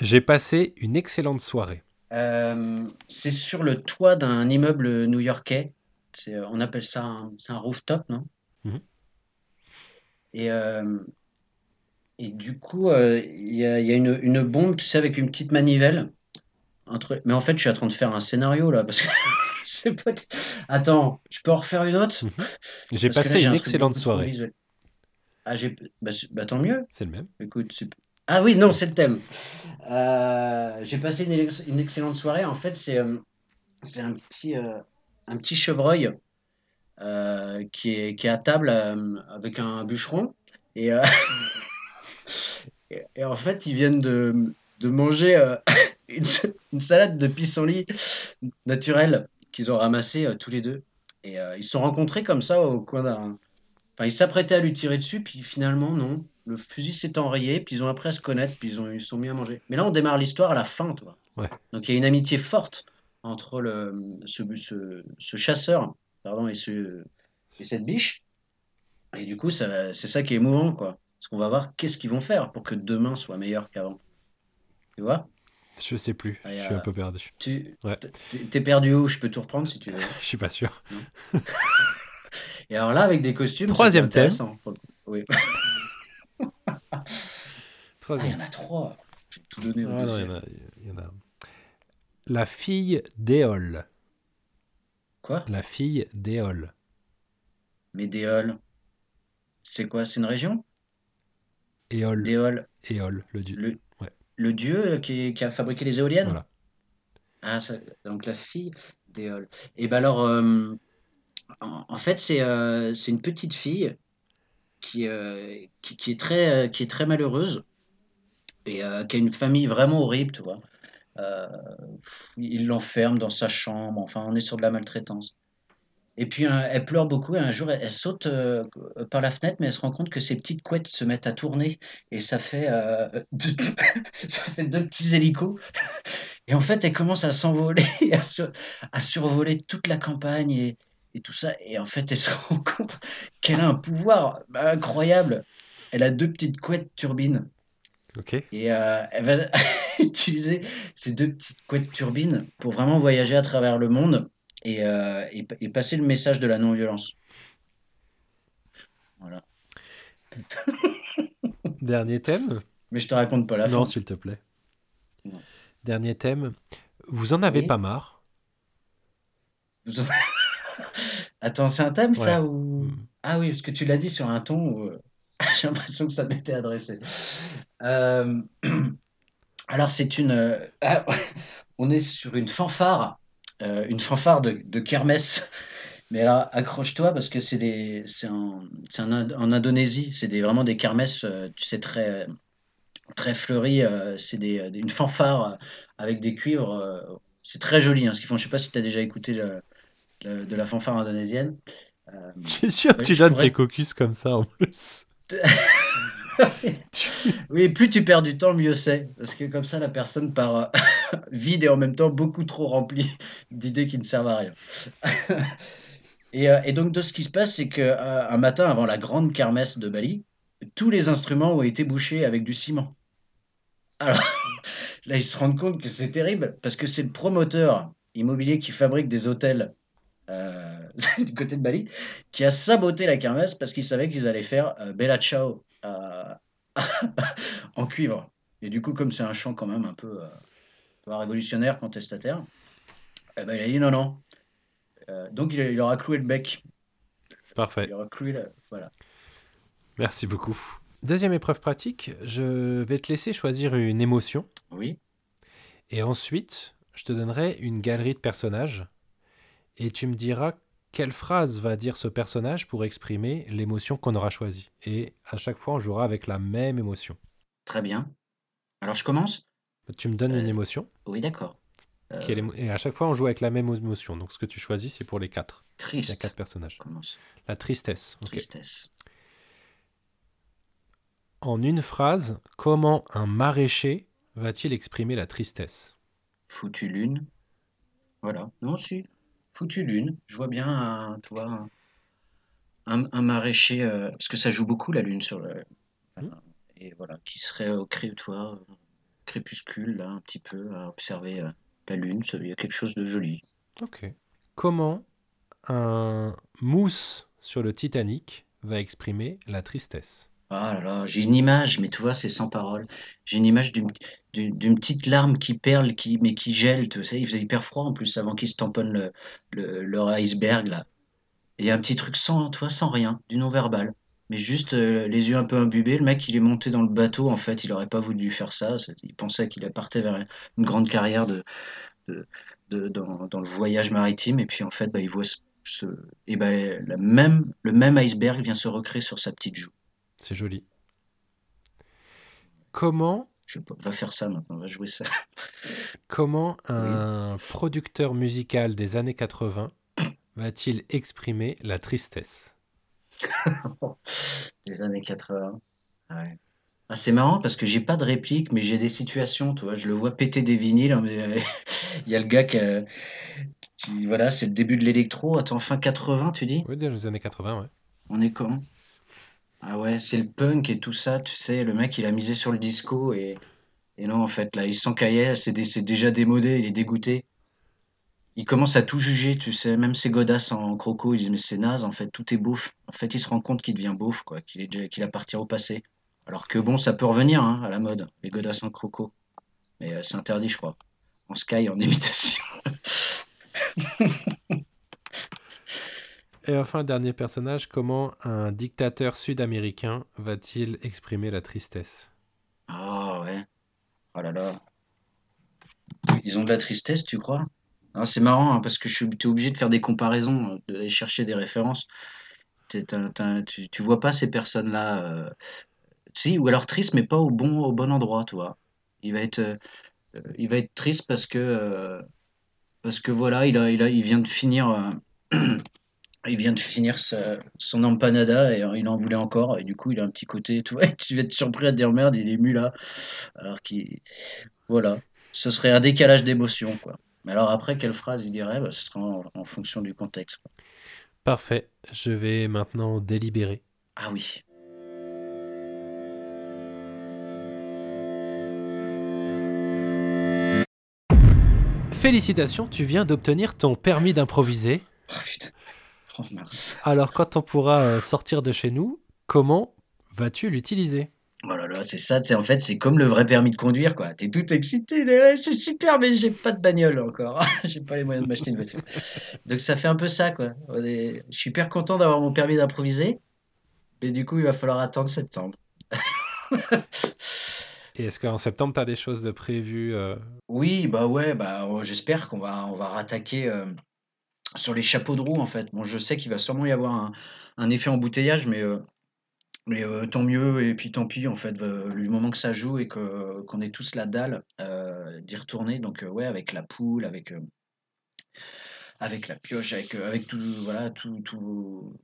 j'ai passé une excellente soirée. Euh, c'est sur le toit d'un immeuble new-yorkais. C'est, euh, on appelle ça un, c'est un rooftop, non? Mhm. Et, euh, et du coup, euh, il y a, il y a une, une bombe, tu sais, avec une petite manivelle. Mais en fait, je suis en train de faire un scénario là, parce que c'est pas. Attends, je peux en refaire une autre? J'ai que là, passé j'ai une un excellente soirée. visuel. Ah, j'ai... Bah, bah, tant mieux. C'est le même. Écoute, c'est- ah oui, non, c'est le thème. Euh, j'ai passé une, ex- une excellente soirée. En fait, c'est euh, c'est un petit, euh, un petit chevreuil qui est, qui est à table avec un bûcheron. Et, et, en fait, ils viennent de, de manger une, sa- une salade de pissenlit naturelle qu'ils ont ramassée euh, tous les deux. Et euh, ils se sont rencontrés comme ça au coin d'un. Enfin, ils s'apprêtaient à lui tirer dessus, puis finalement, non. Le fusil s'est enrayé, puis ils ont appris à se connaître, puis ils ont, ils sont mis à manger. Mais là, on démarre l'histoire à la fin, toi. Ouais. Donc il y a une amitié forte entre le, ce, ce, ce chasseur pardon, et, ce, et cette biche. Et du coup, c'est ça qui est émouvant, quoi. Parce qu'on va voir qu'est-ce qu'ils vont faire pour que demain soit meilleur qu'avant. Tu vois? Je sais plus. Ah, Je suis un peu perdu. Tu Ouais. t'es- perdu où? Je peux tout reprendre si tu veux. Je suis pas sûr. Et alors là, avec des costumes, Troisième thème. Oui. Ah, il y en a trois. J'ai tout donné. au Ah non, il y, deuxième. en a, il y en a. La fille d'Éole. Quoi? La fille d'Éole. Médéol. C'est quoi? C'est une région? Éole. Déol. Éole, le dieu. Le. Le dieu qui, qui a fabriqué les éoliennes Voilà. Ah, ça- donc la fille d'Éole. Et ben alors, euh, en, en fait, c'est euh, c'est une petite fille qui, euh, qui, qui est très, euh, qui est très malheureuse et euh, qui a une famille vraiment horrible, tu vois. Euh, il l'enferme dans sa chambre, enfin, on est sur de la maltraitance. Et puis, elle pleure beaucoup et un jour, elle, elle saute euh, par la fenêtre, mais elle se rend compte que ses petites couettes se mettent à tourner et ça fait, euh, deux, ça fait deux petits hélicos. Et en fait, elle commence à s'envoler, à, sur- à survoler toute la campagne et, et tout ça. Et en fait, elle se rend compte qu'elle a un pouvoir incroyable. Elle a deux petites couettes turbines. Ok. Et euh, elle va utiliser ces deux petites couettes turbines pour vraiment voyager à travers le monde et, euh, et, et passer le message de la non-violence. Voilà. Dernier thème. Mais je te raconte pas la Non, fin. s'il te plaît. Non. Dernier thème. Vous en avez Oui. pas marre? Vous en- Attends, c'est un thème ça ou Hmm. Ah oui, parce que tu l'as dit sur un ton où euh, j'ai l'impression que ça m'était adressé. Euh, Alors c'est une, ah, on est sur une fanfare, euh, une fanfare de, de kermesse. Mais alors accroche-toi parce que c'est des, c'est en, en, Ind- en Indonésie, c'est des, vraiment des kermesses, euh, tu sais très, très fleuries. euh, c'est des, une fanfare avec des cuivres. c'est très joli hein, ce qu'ils font. Je sais pas si tu as déjà écouté le- le- de la fanfare indonésienne. Euh, Je suis sûr que ouais, tu donnes pourrais. tes caucus comme ça en plus. Oui, plus tu perds du temps, mieux c'est. Parce que comme ça, la personne part euh, vide et en même temps beaucoup trop remplie d'idées qui ne servent à rien. Et, euh, et donc, de ce qui se passe, c'est qu'un matin, avant la grande kermesse de Bali, tous les instruments ont été bouchés avec du ciment. Alors là, ils se rendent compte que c'est terrible parce que c'est le promoteur immobilier qui fabrique des hôtels euh, du côté de Bali qui a saboté la kermesse parce qu'il savait qu'ils allaient faire euh, Bella Ciao euh, en cuivre. Et du coup, comme c'est un chant quand même un peu, euh, révolutionnaire, contestataire, eh ben, il a dit non, non. Euh, donc il, il leur a cloué le bec. Il Parfait. leur a cloué le... Voilà. Merci beaucoup. Deuxième épreuve pratique, je vais te laisser choisir une émotion Oui. et ensuite je te donnerai une galerie de personnages et tu me diras quelle phrase va dire ce personnage pour exprimer l'émotion qu'on aura choisie? Et à chaque fois, on jouera avec la même émotion. Très bien. Alors je commence? Tu me donnes une Euh, émotion? Oui, d'accord. Euh, et à chaque fois, on joue avec la même émotion. Donc ce que tu choisis, c'est pour les quatre. Triste. quatre personnages. Commence. La tristesse. Tristesse. En une phrase, comment un maraîcher va-t-il exprimer la tristesse? Foutu lune. Voilà. Non, si. Foutu lune. Je vois bien un, tu vois, un, maraîcher, euh, parce que ça joue beaucoup la lune sur le. Hmm. Et voilà, qui serait au cré, tu vois, au crépuscule, là, un petit peu, à observer euh, la lune. Il y a quelque chose de joli. Ok. Comment un mousse sur le Titanic va exprimer la tristesse? Ah j'ai une image, mais tu vois, c'est sans parole. J'ai une image d'une petite larme qui perle, qui, mais qui gèle, tu sais. Il faisait hyper froid en plus avant qu'ils se tamponnent le, le- leur iceberg là. Il y a un petit truc sans, tu vois, sans rien, du non-verbal. Mais juste euh, les yeux un peu imbibés. Le mec, il est monté dans le bateau. En fait, il aurait pas voulu faire ça. Il pensait qu'il partait vers une grande carrière de, de, dans, dans le voyage maritime. Et puis en fait, bah, il voit ce- et ben la même, le même iceberg vient se recréer sur sa petite joue. C'est joli. Comment, Je peux- faire ça maintenant, va jouer ça. comment un producteur musical des années 80 va-t-il exprimer la tristesse? Les années 80. Ouais. Ah, c'est marrant parce que j'ai pas de réplique, mais j'ai des situations, tu vois. Je le vois péter des vinyles. hein, mais, euh, Il y a le gars qui, a- qui- voilà, c'est le début de l'électro. Attends, fin 80, tu dis? Oui, dans les années 80, ouais. On est quand? Ah ouais, c'est le punk et tout ça, tu sais. Le mec, il a misé sur le disco et, et non, en fait, là, il s'encaillait. C'est dé- c'est déjà démodé, il est dégoûté. Il commence à tout juger, tu sais. Même ses godasses en croco, ils disent, mais c'est naze, en fait, tout est beauf. En fait, il se rend compte qu'il devient beauf, quoi, qu'il est déjà, qu'il appartient au passé. Alors que bon, ça peut revenir, hein, à la mode, les godasses en croco. Mais euh, c'est interdit, je crois. En sky, en imitation. Et enfin, dernier personnage, comment un dictateur sud-américain va-t-il exprimer la tristesse? Ah ouais. Oh là là. Ils ont de la tristesse, tu crois? Ah, c'est marrant, hein, parce que je suis obligé de faire des comparaisons, euh, d'aller chercher des références. Tu, tu vois pas ces personnes-là. euh, Si, ou alors triste, mais pas au bon, au bon endroit, tu vois. Il va être, euh, euh, il va être triste parce que, parce que voilà, il a, il a, il vient de finir, il vient de finir sa- son empanada et euh, il en voulait encore. Et du coup, il a un petit côté, tu vois, tu vas être surpris à te dire merde, il est ému là. Alors qu'il, voilà, ce serait un décalage d'émotion, quoi. Mais alors après, quelle phrase il dirait? Bah, ce sera en, en fonction du contexte. quoi. Parfait, je vais maintenant délibérer. Ah oui. Félicitations, tu viens d'obtenir ton permis d'improviser. Oh putain. Oh mince. Alors quand on pourra euh, sortir de chez nous, comment vas-tu l'utiliser? Oh là là, c'est ça, c'est en fait, c'est comme le vrai permis de conduire, quoi. T'es tout excité, ouais, c'est super, mais j'ai pas de bagnole encore. J'ai pas les moyens de m'acheter une voiture. Donc ça fait un peu ça, quoi. Je suis hyper content d'avoir mon permis d'improviser, mais du coup, il va falloir attendre septembre. Et est-ce qu'en septembre, tu as des choses de prévues euh, Oui, bah ouais, bah j'espère qu'on va, on va rattaquer euh, sur les chapeaux de roue, en fait. Bon, je sais qu'il va sûrement y avoir un, un effet embouteillage, mais euh, Mais euh, tant mieux, et puis tant pis, en fait, du moment que ça joue et que, qu'on est tous la dalle euh, d'y retourner. Donc, ouais, avec la poule, avec, avec la pioche, avec, avec tout, voilà, tout, tout,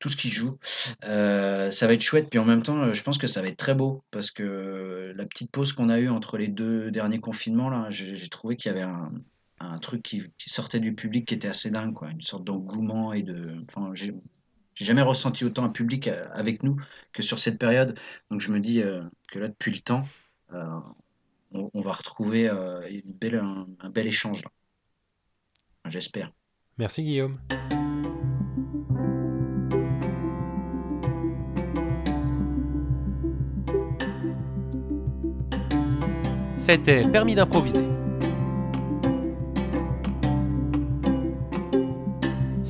tout ce qui joue. Ça va être chouette. Puis en même temps, je pense que ça va être très beau parce que la petite pause qu'on a eue entre les deux derniers confinements, là, j'ai trouvé qu'il y avait un, un truc qui, sortait du public qui était assez dingue, quoi. Une sorte d'engouement et de. Enfin, j'ai jamais ressenti autant un public euh, avec nous que sur cette période. Donc je me dis euh, que là, depuis le temps, euh, on, va retrouver une belle, un, un bel échange, J'espère. Merci Guillaume. C'était Permis d'improviser.